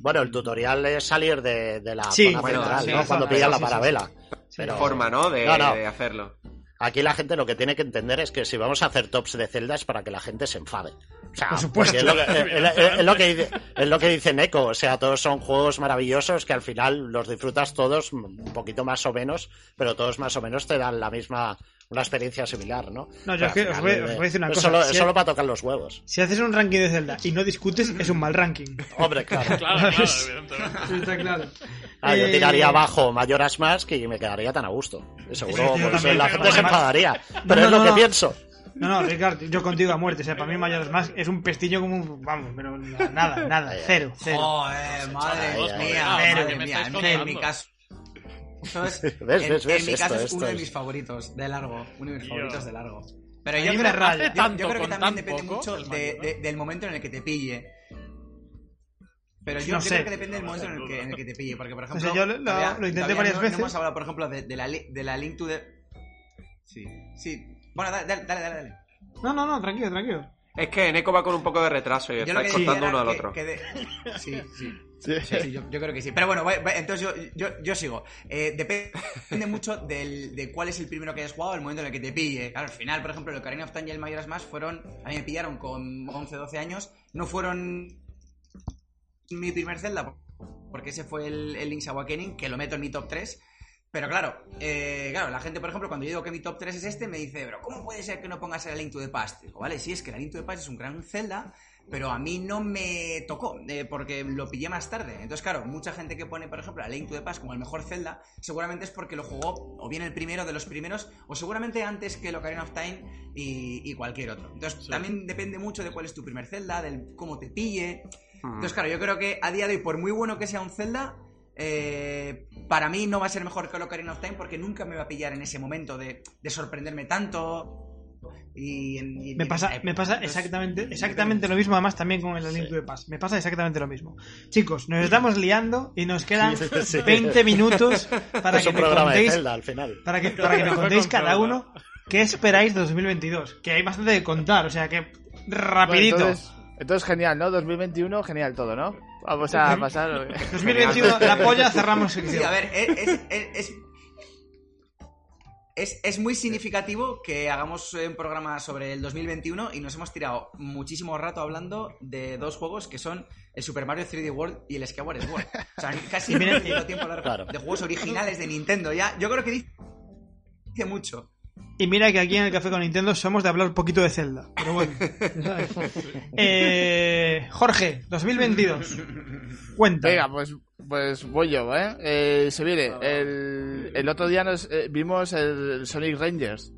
bueno, el tutorial es salir de, de la Sí, zona bueno, central, sí, ¿no? sí, Cuando sí, pillan la sí, sí, parabela. Sí. Pero forma, ¿no? De, No, no. de hacerlo. aquí la gente lo que tiene que entender es que si vamos a hacer tops de Zelda es para que la gente se enfade. O sea, Por supuesto. porque Es lo, que, es- es- es lo que dice, es lo que dice Neko. O sea, todos son juegos maravillosos que al final los disfrutas todos un poquito más o menos, pero todos más o menos te dan la misma una experiencia similar, ¿no? No, yo es que os final, voy, eh, os voy a decir una es cosa. Solo, si, para tocar los huevos. si haces un ranking de Zelda y no discutes, es un mal ranking. Hombre, claro. Claro, claro, evidentemente. Está claro. Ah, yo Eh, tiraría abajo Mayoras Mask y me quedaría tan a gusto. Seguro, por eso la gente se enfadaría. Pero No, es lo no, que no. pienso. No, no, Ricardo, yo contigo a muerte. O sea, para mí Mayores más es un pestillo como un. Vamos, pero nada, nada, cero, cero. Joder, madre mía, madre ay. mía. En, mi caso. Eso es, ¿Ves, en, ves, en ves? mi Esto, caso es esto uno de mis favoritos, de largo. Uno de mis favoritos de largo. Pero yo creo, yo- yo, que también depende poco, mucho de- de- del momento en el que te pille. Pero yo, No yo sé. creo que depende del momento en el que, en el que te pille. Porque, por ejemplo, sea, yo lo- lo- todavía- lo intenté varias no- veces. No hemos hablado, por ejemplo, de, de la, de la Link to the. Sí, sí. Bueno, dale, dale, dale. dale. No, no, no, tranquilo, tranquilo. Es que Eneco va con un poco de retraso y decía cortando uno al otro. que de- Sí, sí. Sí. Sí, yo, yo creo que sí. Pero bueno, entonces yo, yo, yo sigo. Eh, depende mucho del, de cuál es el primero que hayas jugado, el momento en el que te pille. Claro, al final, por ejemplo, el Ocarina of Time y el Majora's Mask fueron... A mí me pillaron con 11, 12 años. No fueron mi primer Zelda, porque ese fue el, el Link's Awakening, que lo meto en mi top 3. Pero claro, eh, claro, la gente, por ejemplo, cuando yo digo que mi top 3 es este, me dice, pero ¿cómo puede ser que no pongas el Link to the Past? Digo, vale, sí, es que el Link to the Past es un gran Zelda, pero a mí no me tocó, eh, porque lo pillé más tarde. Entonces, claro, mucha gente que pone, por ejemplo, a Link to the Past como el mejor Zelda, seguramente es porque lo jugó o bien el primero de los primeros, o seguramente antes que el Ocarina of Time y, y cualquier otro. Entonces, también depende mucho de cuál es tu primer Zelda, del cómo te pille. Mm. Entonces, claro, yo creo que a día de hoy, por muy bueno que sea un Zelda, eh, para mí no va a ser mejor que el Ocarina of Time porque nunca me va a pillar en ese momento de, de sorprenderme tanto. Y, en- y- Me pasa, me pasa exactamente, exactamente lo mismo, además también con el Link to the Past. Me pasa exactamente lo mismo. Chicos, nos estamos liando y nos quedan Sí, sí. 20 minutos para es que un me programa de contéis, Zelda al final. para que, para que me contéis con cada uno qué esperáis de 2022. Que hay bastante de contar, o sea que rapidito. Bueno, entonces, entonces, genial, ¿no? 2021, genial todo, ¿no? Vamos a pasar. 2021, la polla, cerramos sección. Sí, a ver, es, es, es- es- es- muy significativo que hagamos un programa sobre el 2021 y nos hemos tirado muchísimo rato hablando de dos juegos que son el Super Mario 3D World y el Skyward Sword. O sea, casi tenido tiempo de hablar Claro. de juegos originales de Nintendo ya. Yo creo que dice mucho. Y mira que aquí en el Café con Nintendo somos de hablar un poquito de Zelda. Pero bueno. Eh, Jorge, 2022. Cuenta. Venga, pues, pues voy yo, ¿eh? Eh, se viene. El, el otro día nos eh, vimos el Sonic Rangers.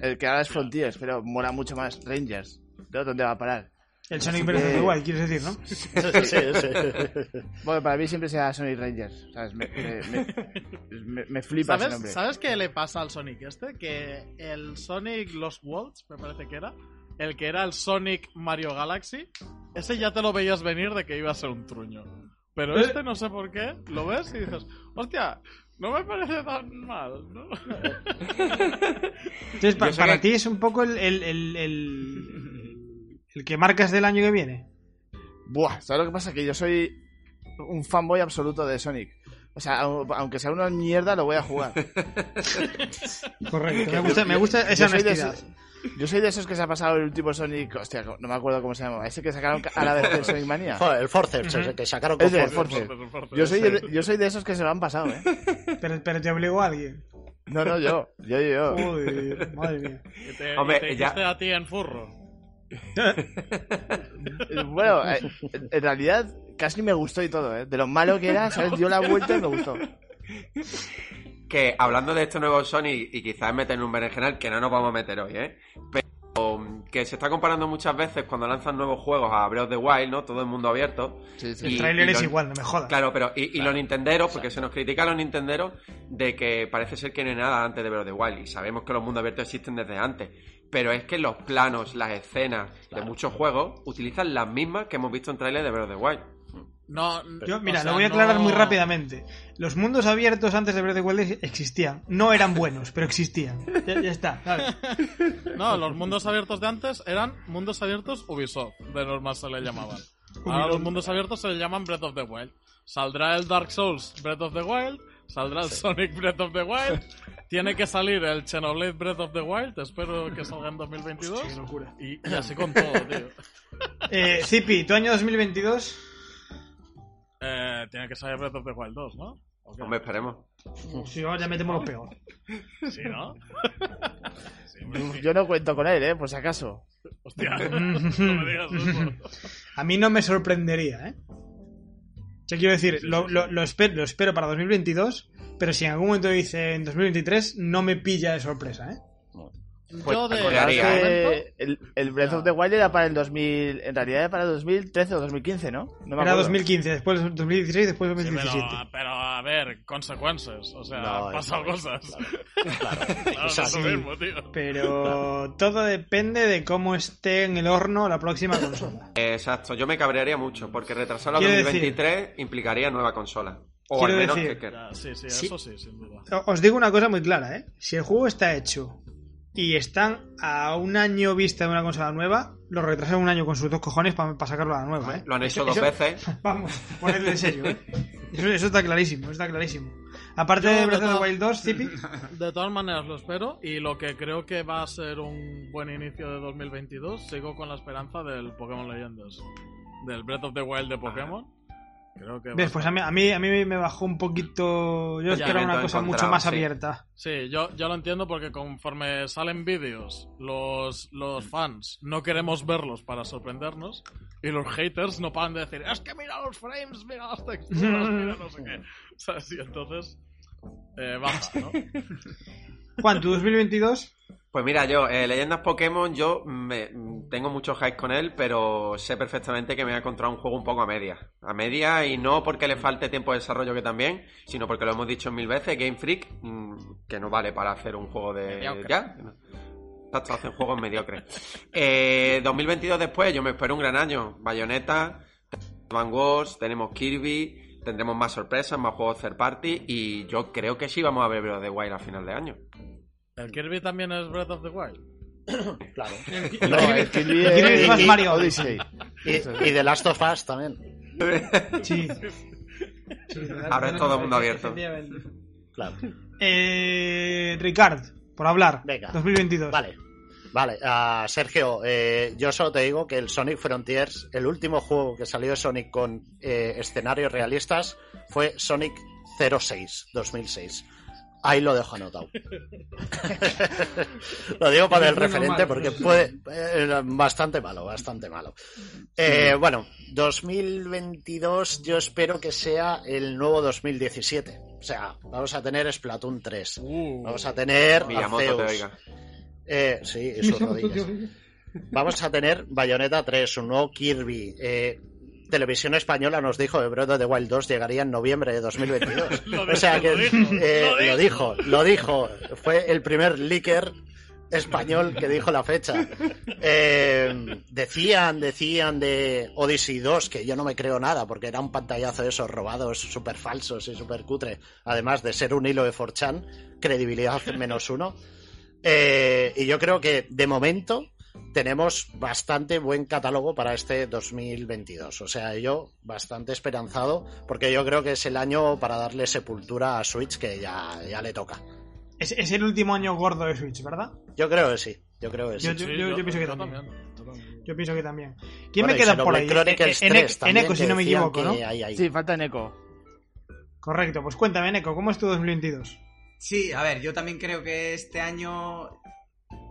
El que ahora es Frontiers, pero mola mucho más Rangers. ¿No? ¿Dónde va a parar? El Sonic Breath of the Wild, quieres decir, ¿no? Sí, sí. Bueno, para mí siempre será Sonic Rangers. ¿sabes? Me, me, me- flipa ese ¿Sabes, nombre. ¿Sabes qué le pasa al Sonic este? Que el Sonic Lost Worlds, me parece que era, el que era el Sonic Mario Galaxy, ese ya te lo veías venir de que iba a ser un truño. Pero este no sé por qué, lo ves y dices, hostia, no me parece tan mal, ¿no? Entonces, pa- para que- ti es un poco el, el, el, el- el que marcas del año que viene. Buah, ¿sabes lo que pasa? Que yo soy un fanboy absoluto de Sonic. O sea, au- aunque sea una mierda, lo voy a jugar. Correcto. Me gusta, me gusta esa Yo soy, de honestidad. esos, yo soy de esos que se ha pasado el último Sonic. Hostia, no me acuerdo cómo se llama. Ese que sacaron a la vez del Sonic Mania. Joder, el Forceps, ese que sacaron con Forceps. Forceps. Yo soy, de, yo soy de esos que se lo han pasado, ¿eh? Pero, pero te obligó a alguien. No, no, yo. Yo, yo. Joder, madre mía. Te, Hombre, te ya- a ti en furro. Bueno, eh, en realidad casi me gustó y todo, ¿eh? De lo malo que era, ¿sabes? Dio la vuelta y me gustó. Que hablando de este nuevo Sonic y quizás meter un berenjenal, que no nos vamos a meter hoy, ¿eh? Pero que se está comparando muchas veces cuando lanzan nuevos juegos a Breath of the Wild, ¿no? Todo el mundo abierto. Sí, sí. El y es lo- igual, no me jodas. Claro, pero y, y los nintenderos, porque se nos critica a los nintenderos de que parece ser que no hay nada antes de Breath of the Wild y sabemos que los mundos abiertos existen desde antes, pero es que los planos, las escenas de muchos juegos utilizan las mismas que hemos visto en trailers de Breath of the Wild. No, Yo, mira, o sea, lo voy a aclarar no- muy rápidamente. Los mundos abiertos antes de Breath of the Wild existían. No eran buenos, pero existían. Ya, ya está. ¿sabes? No, los mundos abiertos de antes eran mundos abiertos Ubisoft, de normal se le llamaban. Ahora los mundos abiertos se le llaman Breath of the Wild. Saldrá el Dark Souls Breath of the Wild, saldrá el Sonic Breath of the Wild, tiene que salir el Xenoblade Breath of the Wild, espero que salga en 2022. Qué locura. Y, y así con todo, tío. Eh, Zipi, tu año 2022. Eh, tiene que salir Breath of the Wild 2, ¿no? ¿O? Hombre, esperemos. Si no, ya metemos lo peor. Sí, ¿no? Sí, hombre, Uf, sí. Yo no cuento con él, ¿eh? Por si acaso. Hostia, no me digas eso. A mí no me sorprendería, ¿eh? Yo quiero decir, lo, lo- lo espero, lo espero para 2022, pero si en algún momento dice en 2023, no me pilla de sorpresa, ¿eh? Pues Yo de acordaría, de ¿eh? el, el Breath of the Wild era para el 2000. En realidad era para el 2013 o 2015, ¿no? No me Era acuerdo. 2015, después 2016, después Sí, 2017. pero, pero, a ver, consecuencias. O sea, No, han pasado eso es, cosas. Claro. Claro, es lo mismo, tío. Pero todo depende de cómo esté en el horno la próxima consola. Exacto, yo me cabrearía mucho, porque retrasarlo a Quiero 2023 implicaría nueva consola. O Quiero al menos decir- que, sí, sí, Sí. eso sí, sin duda. Os digo una cosa muy clara, ¿eh? Si el juego está hecho y están a un año vista de una consola nueva, lo retrasan un año con sus dos cojones para sacarlo a la nueva, ¿eh? lo han hecho Eso- dos eso- veces. Vamos, ponedle en serio, ¿eh? Eso, eso está clarísimo, está clarísimo. Aparte Yo, de Breath of the Wild 2, Zipi, De todas maneras lo espero y lo que creo que va a ser un buen inicio de 2022, sigo con la esperanza del Pokémon Leyendas. Del Breath of the Wild de Pokémon. Creo que ves, pues a mí, a mí, a mí me bajó un poquito... Yo Ya, esperaba una cosa mucho más sí. abierta. Sí, yo, yo lo entiendo porque conforme salen vídeos, los, los fans no queremos verlos para sorprendernos y los haters no paran de decir, es que mira los frames, mira las texturas, mira no sé qué. ¿Sabes? Y entonces, eh, baja, ¿no? Juan, ¿tu 2022? Pues mira, yo, eh, Leyendas Pokémon, yo me- tengo mucho hype con él, pero sé perfectamente que me voy a encontrar un juego un poco a media. A media, y no porque le falte tiempo de desarrollo que también, sino porque lo hemos dicho mil veces, Game Freak, mm, que no vale para hacer un juego de... Mediocre. ¿Ya? Exacto, hacen juegos mediocres. Eh, 2022 después, yo me espero un gran año. Bayonetta, Van Wars, tenemos Kirby, tendremos más sorpresas, más juegos third party, y yo creo que sí vamos a ver the Wild a final de año. ¿El Kirby también es Breath of the Wild? Claro. No, el Kirby El Kirby es más Mario. Odyssey. Y, y The Last of Us también. Sí. Ahora es todo mundo abierto. Claro. Eh, Ricard, por hablar. Venga. 2022. Vale. Vale, ah, Sergio, eh, yo solo te digo que el Sonic Frontiers, el último juego que salió de Sonic con eh, escenarios realistas fue Sonic 06, 2006. Ahí lo dejo anotado. lo digo para el referente porque puede eh, bastante malo, bastante malo. Eh, bueno, 2022 yo espero que sea el nuevo 2017. O sea, vamos a tener Splatoon 3. Uh, Vamos a tener Miyamoto. Eh, sí, sus rodillas. Vamos a tener Bayonetta 3, un nuevo Kirby. Eh, Televisión Española nos dijo que Breath of the Wild 2 llegaría en noviembre de 2022. Lo o sea que lo dijo, eh, lo dijo, lo dijo. Fue el primer leaker español que dijo la fecha. Eh, decían, decían de Odyssey 2, que yo no me creo nada, porque era un pantallazo de esos robados súper falsos y súper cutre. Además de ser un hilo de 4chan, credibilidad menos uno. Eh, y yo creo que de momento tenemos bastante buen catálogo para este 2022. O sea, yo bastante esperanzado, porque yo creo que es el año para darle sepultura a Switch que ya, ya le toca. Es, es el último año gordo de Switch, ¿verdad? Yo creo que sí. Yo creo que sí. Yo- yo- yo pienso que también. yo también. Yo pienso que también. ¿Quién Bueno, me queda por ahí? Chronicles En- en- 3 en también, Eco, si no me equivoco, ¿no? hay ahí. Sí, falta Neko. Correcto, pues cuéntame, Neko, ¿cómo es tu 2022? Sí, a ver, yo también creo que este año.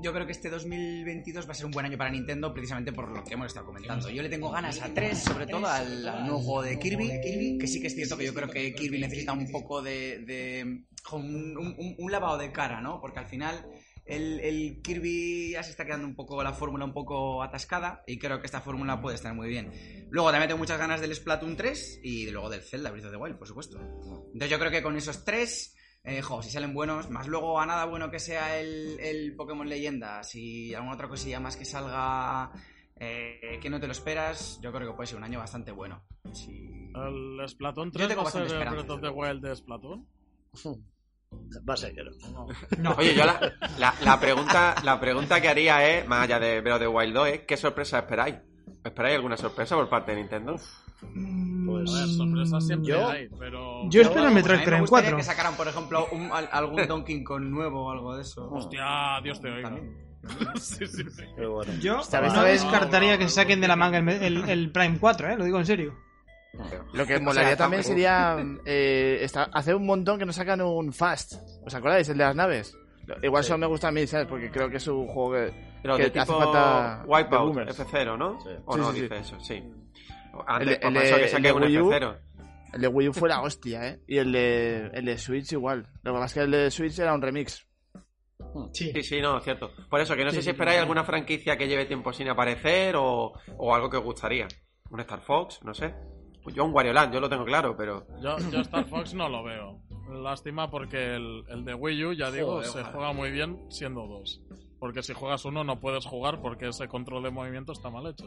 Yo creo que este 2022 va a ser un buen año para Nintendo precisamente por lo que hemos estado comentando. Yo le tengo ganas a 3, sobre todo al, nuevo juego de Kirby, que sí que es cierto que yo creo que Kirby necesita un poco de, de- un, un- lavado de cara, ¿no? Porque al final el, el Kirby ya se está quedando un poco la fórmula un poco atascada y creo que esta fórmula puede estar muy bien. Luego también tengo muchas ganas del Splatoon 3 y luego del Zelda Breath of the Wild, por supuesto. Entonces yo creo que con esos tres eh, jo, si salen buenos, más luego a nada bueno que sea el, el Pokémon Leyenda, si alguna otra cosilla más que salga eh, que no te lo esperas, yo creo que puede ser un año bastante bueno. Si- ¿El Splatoon Yo 3 tengo va a ser el Breath of the Wild de Splatoon? Va a ser que no. No. No. Oye, yo la, la, la pregunta la pregunta que haría es, más allá de Breath of the Wild 2, es ¿qué sorpresa esperáis? ¿Esperáis alguna sorpresa por parte de Nintendo? Pues- A ver, sorpresas siempre Yo- hay, pero... Yo espero el Metroid Prime gustaría 4. que sacaran, por ejemplo, un- al- algún Donkey Kong nuevo o algo de eso. Hostia, Dios te oiga. Sí, sí, sí. Pero bueno. Yo no descartaría que se saquen de la manga el, el- el Prime 4, ¿eh? Lo digo en serio. Lo que O sea, molaría también sería eh, esta- hacer un montón que nos sacan un Fast. ¿Os acordáis? El de las naves. Igual solo me gusta a mí, ¿sabes? Porque creo que es un juego que... Pero que de te hace tipo falta Wipeout, boomers. F0, ¿no? Sí. O Sí, no, sí, sí. dice eso, sí. El Antes, de- pues el que el saque un Wii U. F0. El de Wii U fue la hostia, ¿eh? Y el de, el de Switch igual. Lo que pasa es que el de Switch era un remix. Sí. Sí, sí, no, es cierto. Por eso, que no Sí, sé si esperáis sí. alguna franquicia que lleve tiempo sin aparecer o, o algo que os gustaría. Un Star Fox, no sé. Pues Yo un Wario Land, yo lo tengo claro, pero... Yo, yo Star Fox no lo veo. Lástima porque el, el de Wii U, ya digo, Joder, se ojalá. juega muy bien siendo dos. Porque si juegas uno no puedes jugar porque ese control de movimiento está mal hecho.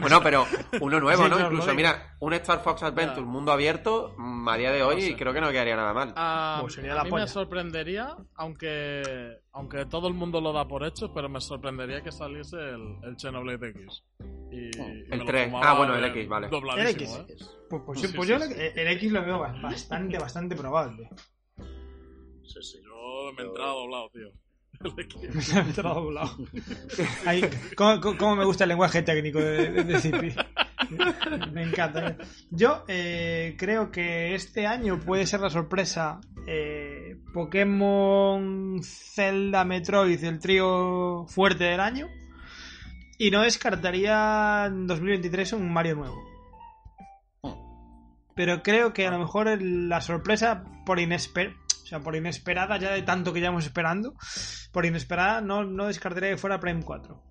Bueno, pero uno nuevo, Sí, ¿no? claro, Incluso, mira, un Star Fox Adventure, Ya. mundo abierto, mm, a día de hoy No sé. creo que no quedaría nada mal. Ah, Pues sería a mí polla. me sorprendería, aunque aunque todo el mundo lo da por hecho, pero me sorprendería que saliese el, el Xenoblade X. Y, y me El lo 3. fumaba Ah, bueno, el X, vale. El X. ¿eh? Pues, pues, Sí, pues sí, yo sí. el- el X lo veo bastante, bastante probable. Sí, sí. Yo me he entrado doblado, tío. Ahí, ¿cómo, cómo- me gusta el lenguaje técnico de, de, de Zipi? Me encanta. Yo eh, creo que este año puede ser la sorpresa eh, Pokémon, Zelda, Metroid, el trío fuerte del año. Y no descartaría en 2023 un Mario nuevo. Pero creo que a lo mejor la sorpresa por inesper o sea, por inesperada, ya de tanto que llevamos esperando, por inesperada no, no descartaría que fuera Prime 4.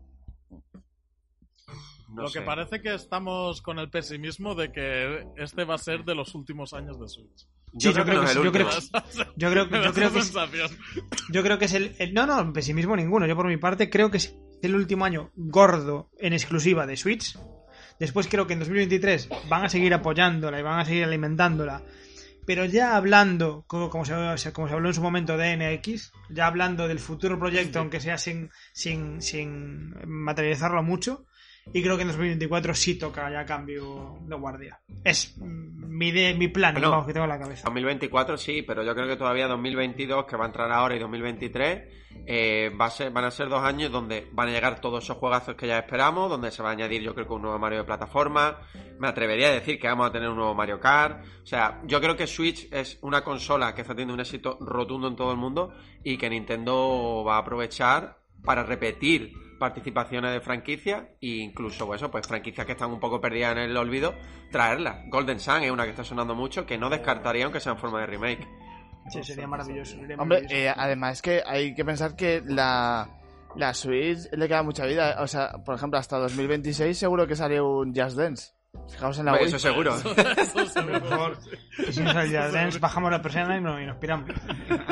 No Lo sé. que parece que estamos con el pesimismo de que este va a ser de los últimos años de Switch. Yo Sí, creo que no es el yo creo que- Yo creo, Me da yo creo que es, yo creo que es el, el- No, no, pesimismo ninguno. Yo por mi parte creo que es el último año gordo en exclusiva de Switch. Después creo que en 2023 van a seguir apoyándola y van a seguir alimentándola. Pero ya hablando, como, como se, como se habló en su momento de NX, ya hablando del futuro proyecto, aunque sea sin, sin, sin materializarlo mucho, y creo que en 2024 sí toca ya cambio de guardia. Es mi, de, mi plan, Bueno, vamos, que tengo en la cabeza. 2024 sí, pero yo creo que todavía 2022, que va a entrar ahora, y 2023, eh, va a ser, van a ser dos años donde van a llegar todos esos juegazos que ya esperamos, donde se va a añadir yo creo que un nuevo Mario de plataforma, me atrevería a decir que vamos a tener un nuevo Mario Kart, o sea, yo creo que Switch es una consola que está teniendo un éxito rotundo en todo el mundo y que Nintendo va a aprovechar para repetir participaciones de franquicias e incluso pues, eso, pues franquicias que están un poco perdidas en el olvido, traerlas. Golden Sun es una que está sonando mucho que no descartaría aunque sea en forma de remake. Sí, sería maravilloso. sería Hombre, maravilloso. eh, además que hay que pensar que la, la Switch le queda mucha vida. O sea, por ejemplo, hasta 2026 seguro que sale un Just Dance. Fijaos en la Wii. eso seguro. Eso seguro. Por favor. Y si nos Dance, bajamos la persiana y, no- y nos piramos.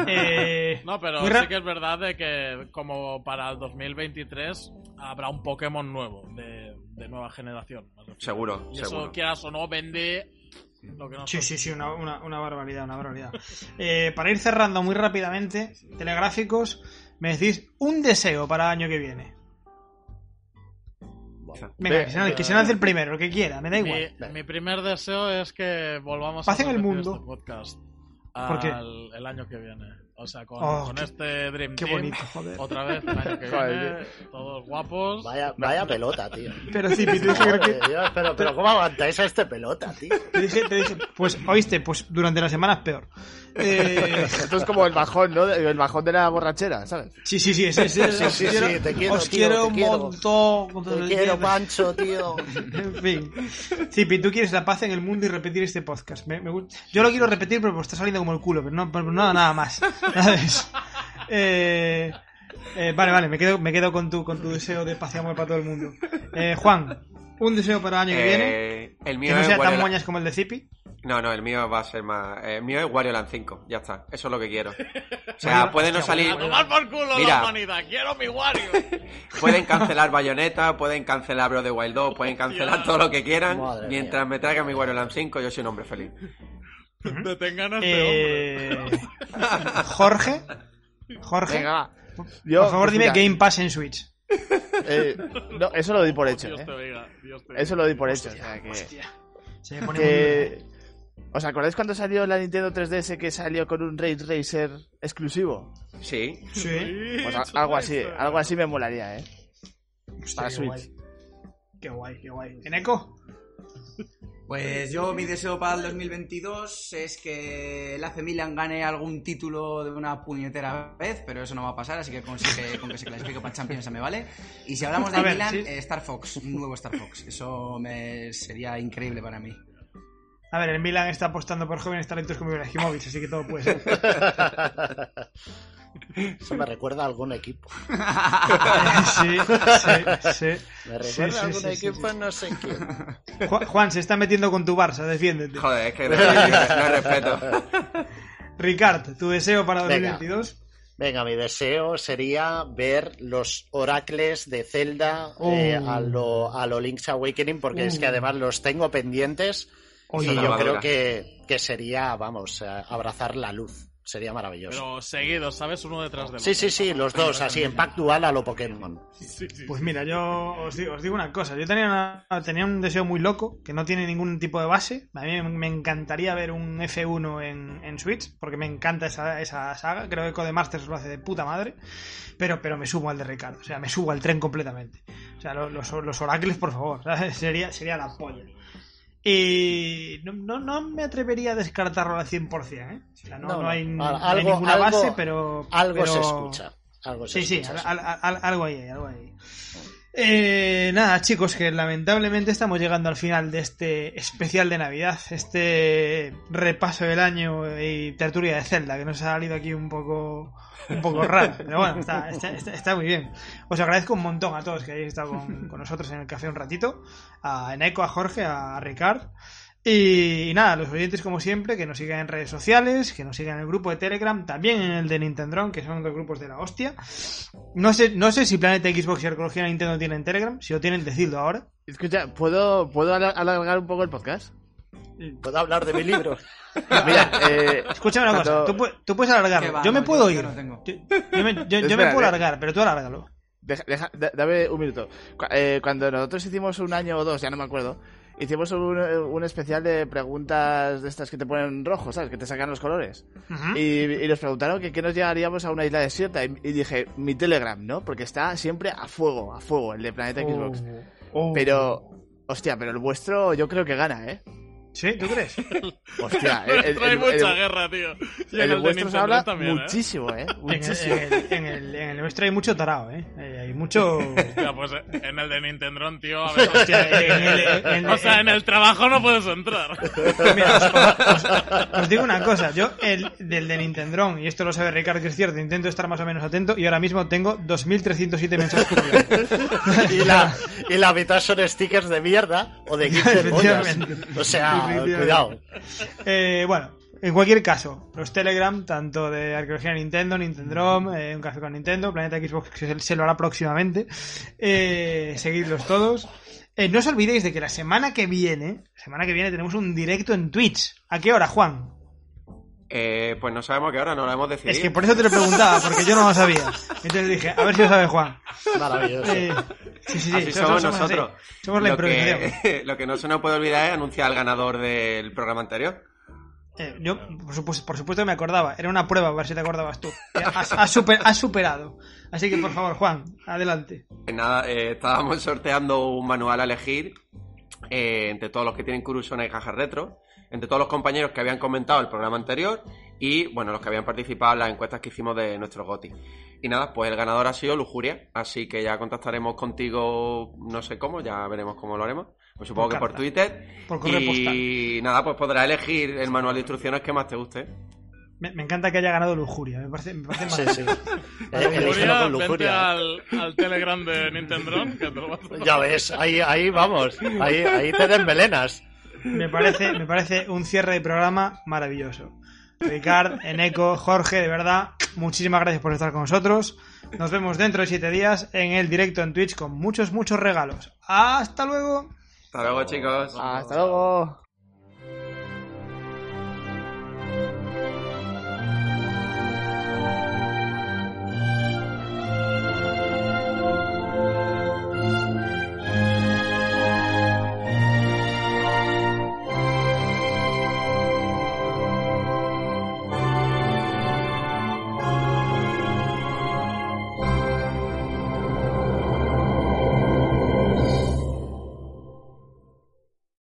Eh, No, pero sí que es verdad de que como para el 2023 habrá un Pokémon nuevo de, de nueva generación. Seguro, Y eso, seguro. quieras o no, vende lo que no Sí, sí, sí, una, una, una barbaridad, una barbaridad. Eh, para ir cerrando muy rápidamente, telegráficos, me decís un deseo para el año que viene. Venga, Ve- que se, lance- que se lance el primero, el que quiera, me da igual. Mi, mi primer deseo es que volvamos Paz en el mundo. este podcast ¿Por qué? al- el año que viene. O sea, con, Oh, con qué- este Dream Qué Team. bonito, joder. Otra vez el año que Joder, viene, todos guapos. Vaya, vaya pelota, tío. Pero sí, que- Dios, pero, pero ¿cómo aguantáis a este pelota, tío? te dije, te dije, pues, oíste, pues durante la semana es peor. Eh, Esto es como el bajón, ¿no? El bajón de la borrachera, ¿sabes? sí, sí, sí, Sí, sí, os quiero- sí, te quiero, os tío, quiero un montón. Te quiero. Pancho, tío. En fin. Zipi, tú quieres la paz en el mundo y repetir este podcast. Me- me gusta. Yo lo quiero repetir, pero pues está saliendo como el culo, pero no, pero no nada más. ¿Sabes? Eh, eh, vale, vale, me quedo, me quedo con, tu, con tu deseo de paz y amor para todo el mundo. Eh, Juan, un deseo para el año que viene. Eh, el Que no sea tan moñas como el de Zipi. No, no, el mío va a ser más. eh, El mío es Wario Land 5, ya está. Eso es lo que quiero. O sea, puede no salir. A tomar por culo Mira. la humanidad, quiero mi Wario. Pueden cancelar Bayonetta, pueden cancelar of the Wild 2, pueden cancelar todo lo que quieran. Madre mientras me traigan mi Wario Land 5, yo soy un hombre feliz. Detengan a este hombre. Eh, Jorge. Jorge. Venga. Yo, por favor, dime mira, Game Pass en Switch. eh, no, eso lo di por hecho, Dios ¿eh? te oiga, Dios te oiga. Eso lo di por hecho. o sea, que, Hostia. Se me pone que... ¿Os acordáis cuando salió la Nintendo 3DS que salió con un Ray Racer exclusivo? Sí. Sí. Pues a- algo así, algo así me molaría, ¿eh? Hostia, Para qué Switch. guay. Qué guay, qué guay. ¿En eco? Pues yo mi deseo para el 2022 es que el AC Milan gane algún título de una puñetera vez, pero eso no va a pasar, así que con, que, con que se clasifique para Champions ya me vale. Y si hablamos de A ver, Milan, sí. eh, Star Fox, un nuevo Star Fox. Eso me sería increíble para mí. A ver, el Milan está apostando por jóvenes talentos como Ibrahimovic, así que todo puede ser. Eso me recuerda a algún equipo. sí, sí, sí. Me recuerda Sí, a algún sí, equipo, sí. no sé quién. Ju- Juan, se está metiendo con tu Barça, defiéndete. Joder, es que no, no respeto. Ricard, tu deseo para Venga. 2022. Venga, mi deseo sería ver los oracles de Zelda eh, Oh. a, lo, a lo Link's Awakening, porque es que Uh. además los tengo pendientes Oye, yo creo que, que sería, vamos, eh, abrazar la luz. Sería maravilloso. Pero seguidos, ¿sabes? Uno detrás del Sí, otro. sí, sí, los dos, así, en pack dual a lo Pokémon. Sí, sí, sí. Pues mira, yo os digo, os digo una cosa. Yo tenía, una- tenía un deseo muy loco que no tiene ningún tipo de base. A mí me encantaría ver un F1 en, en Switch porque me encanta esa, esa saga. Creo que Codemasters lo hace de puta madre. Pero, pero me subo al de Ricardo. O sea, me subo al tren completamente. O sea, lo- los, los oracles, por favor. ¿sabes? Sería, sería la polla. Y no, no, no me atrevería a descartarlo al 100%, ¿eh? O sea, no, No, hay, Al- no hay algo- ninguna algo- base, pero... Algo pero- se escucha. Algo se Sí, sí, escucha, al- al- al- algo ahí, algo ahí. Eh, nada, chicos, que lamentablemente estamos llegando al final de este especial de Navidad, este repaso del año y tertulia de Zelda, que nos ha salido aquí un poco un poco raro, pero bueno, está, está- está- está muy bien. Os agradezco un montón a todos que hayáis estado con, con nosotros en el café un ratito, a Eneco, a Jorge, a Ricard. Y, y nada, los oyentes como siempre, que nos sigan en redes sociales, que nos sigan en el grupo de Telegram, también en el de Nintendron, que son dos grupos de la hostia. No sé, no sé si Planeta Xbox y Arqueología Nintendo tienen Telegram, si lo tienen, decidlo ahora. Escucha, ¿puedo, ¿puedo alar- alargar un poco el podcast? ¿Puedo hablar de mi libro? Mira, eh, Escúchame una cosa, tú, tú puedes alargarlo, yo me No, puedo yo- yo ir. no tengo. Yo, yo me, yo- yo me puedo alargar, pero tú alárgalo. Deja- deja- da- dame un minuto. Eh, cuando nosotros hicimos un año o dos, ya no me acuerdo, hicimos un, un especial de preguntas de estas que te ponen rojo, ¿sabes? Que te sacan los colores. Y, y nos preguntaron que qué nos llevaríamos a una isla desierta. Y, y dije, mi Telegram, ¿no? Porque está siempre a fuego, a fuego, el de Planeta Xbox. Oh. Pero, hostia, pero el vuestro yo creo que gana, ¿eh? ¿Sí? ¿Tú crees? Hostia, el, el- Trae el- mucha guerra, tío. Y en el de vuestro se Nintendo habla también, ¿eh? muchísimo, ¿eh? En el, Muchísimo. en el- en el- en el nuestro hay mucho tarao, ¿eh? Hay, hay mucho... Hostia, pues en el de Nintendo, tío, a ver. Hostia, en el- en- O sea, en el trabajo no puedes entrar. Mira, os, os- os digo una cosa, yo el del de Nintendron, y esto lo sabe Ricardo que es cierto, intento estar más o menos atento y ahora mismo tengo 2.307 mensajes. y, la, y la mitad son stickers de mierda o de gifs de pollas. Efectivamente. O sea. Cuidado. Eh, bueno, en cualquier caso, los Telegram, tanto de Arqueología Nintendo, Nintendrom, eh, Un Café con Nintendo, Planeta Xbox, que se, se lo hará próximamente, eh, seguidlos todos. Eh, no os olvidéis de que la semana que viene, semana que viene tenemos un directo en Twitch. ¿A qué hora, Juan? Eh, pues no sabemos qué hora, no lo hemos decidido. Es que por eso te lo preguntaba, porque yo no lo sabía. Entonces dije, a ver si lo sabe Juan. Maravilloso. Eh, sí, sí, sí, Así somos, somos somos así. nosotros. Somos la lo, improvisación. que, lo que no se nos puede olvidar es anunciar al ganador del programa anterior. Eh, yo, por supuesto, por supuesto que me acordaba. Era una prueba, a ver si te acordabas tú. Eh, Has, has super- has superado. Así que, por favor, Juan, adelante. Pues nada, eh, estábamos sorteando un manual a elegir eh, entre todos los que tienen Curusona y cajas retro, entre todos los compañeros que habían comentado el programa anterior y, bueno, los que habían participado en las encuestas que hicimos de nuestro GOTI. Y nada, pues el ganador ha sido Lujuria, así que ya contactaremos contigo, no sé cómo, ya veremos cómo lo haremos. Pues supongo Por que por. Twitter. Por correo y nada, pues podrás elegir el manual de instrucciones que más te guste. Me, me encanta que haya ganado Lujuria. Me parece, me parece Sí, maravilloso. sí. Eh, Lujuria, con vente lujuria. al, al Telegram de Nintendo, que te lo vas a Ya ves, ahí, ahí vamos. Ahí, ahí te desmelenas. Me parece, me parece un cierre de programa maravilloso. Ricard, Eneco, Jorge, de verdad, muchísimas gracias por estar con nosotros. Nos vemos dentro de siete días en el directo en Twitch con muchos, muchos regalos. ¡Hasta luego! Hasta luego, chicos. Hasta luego.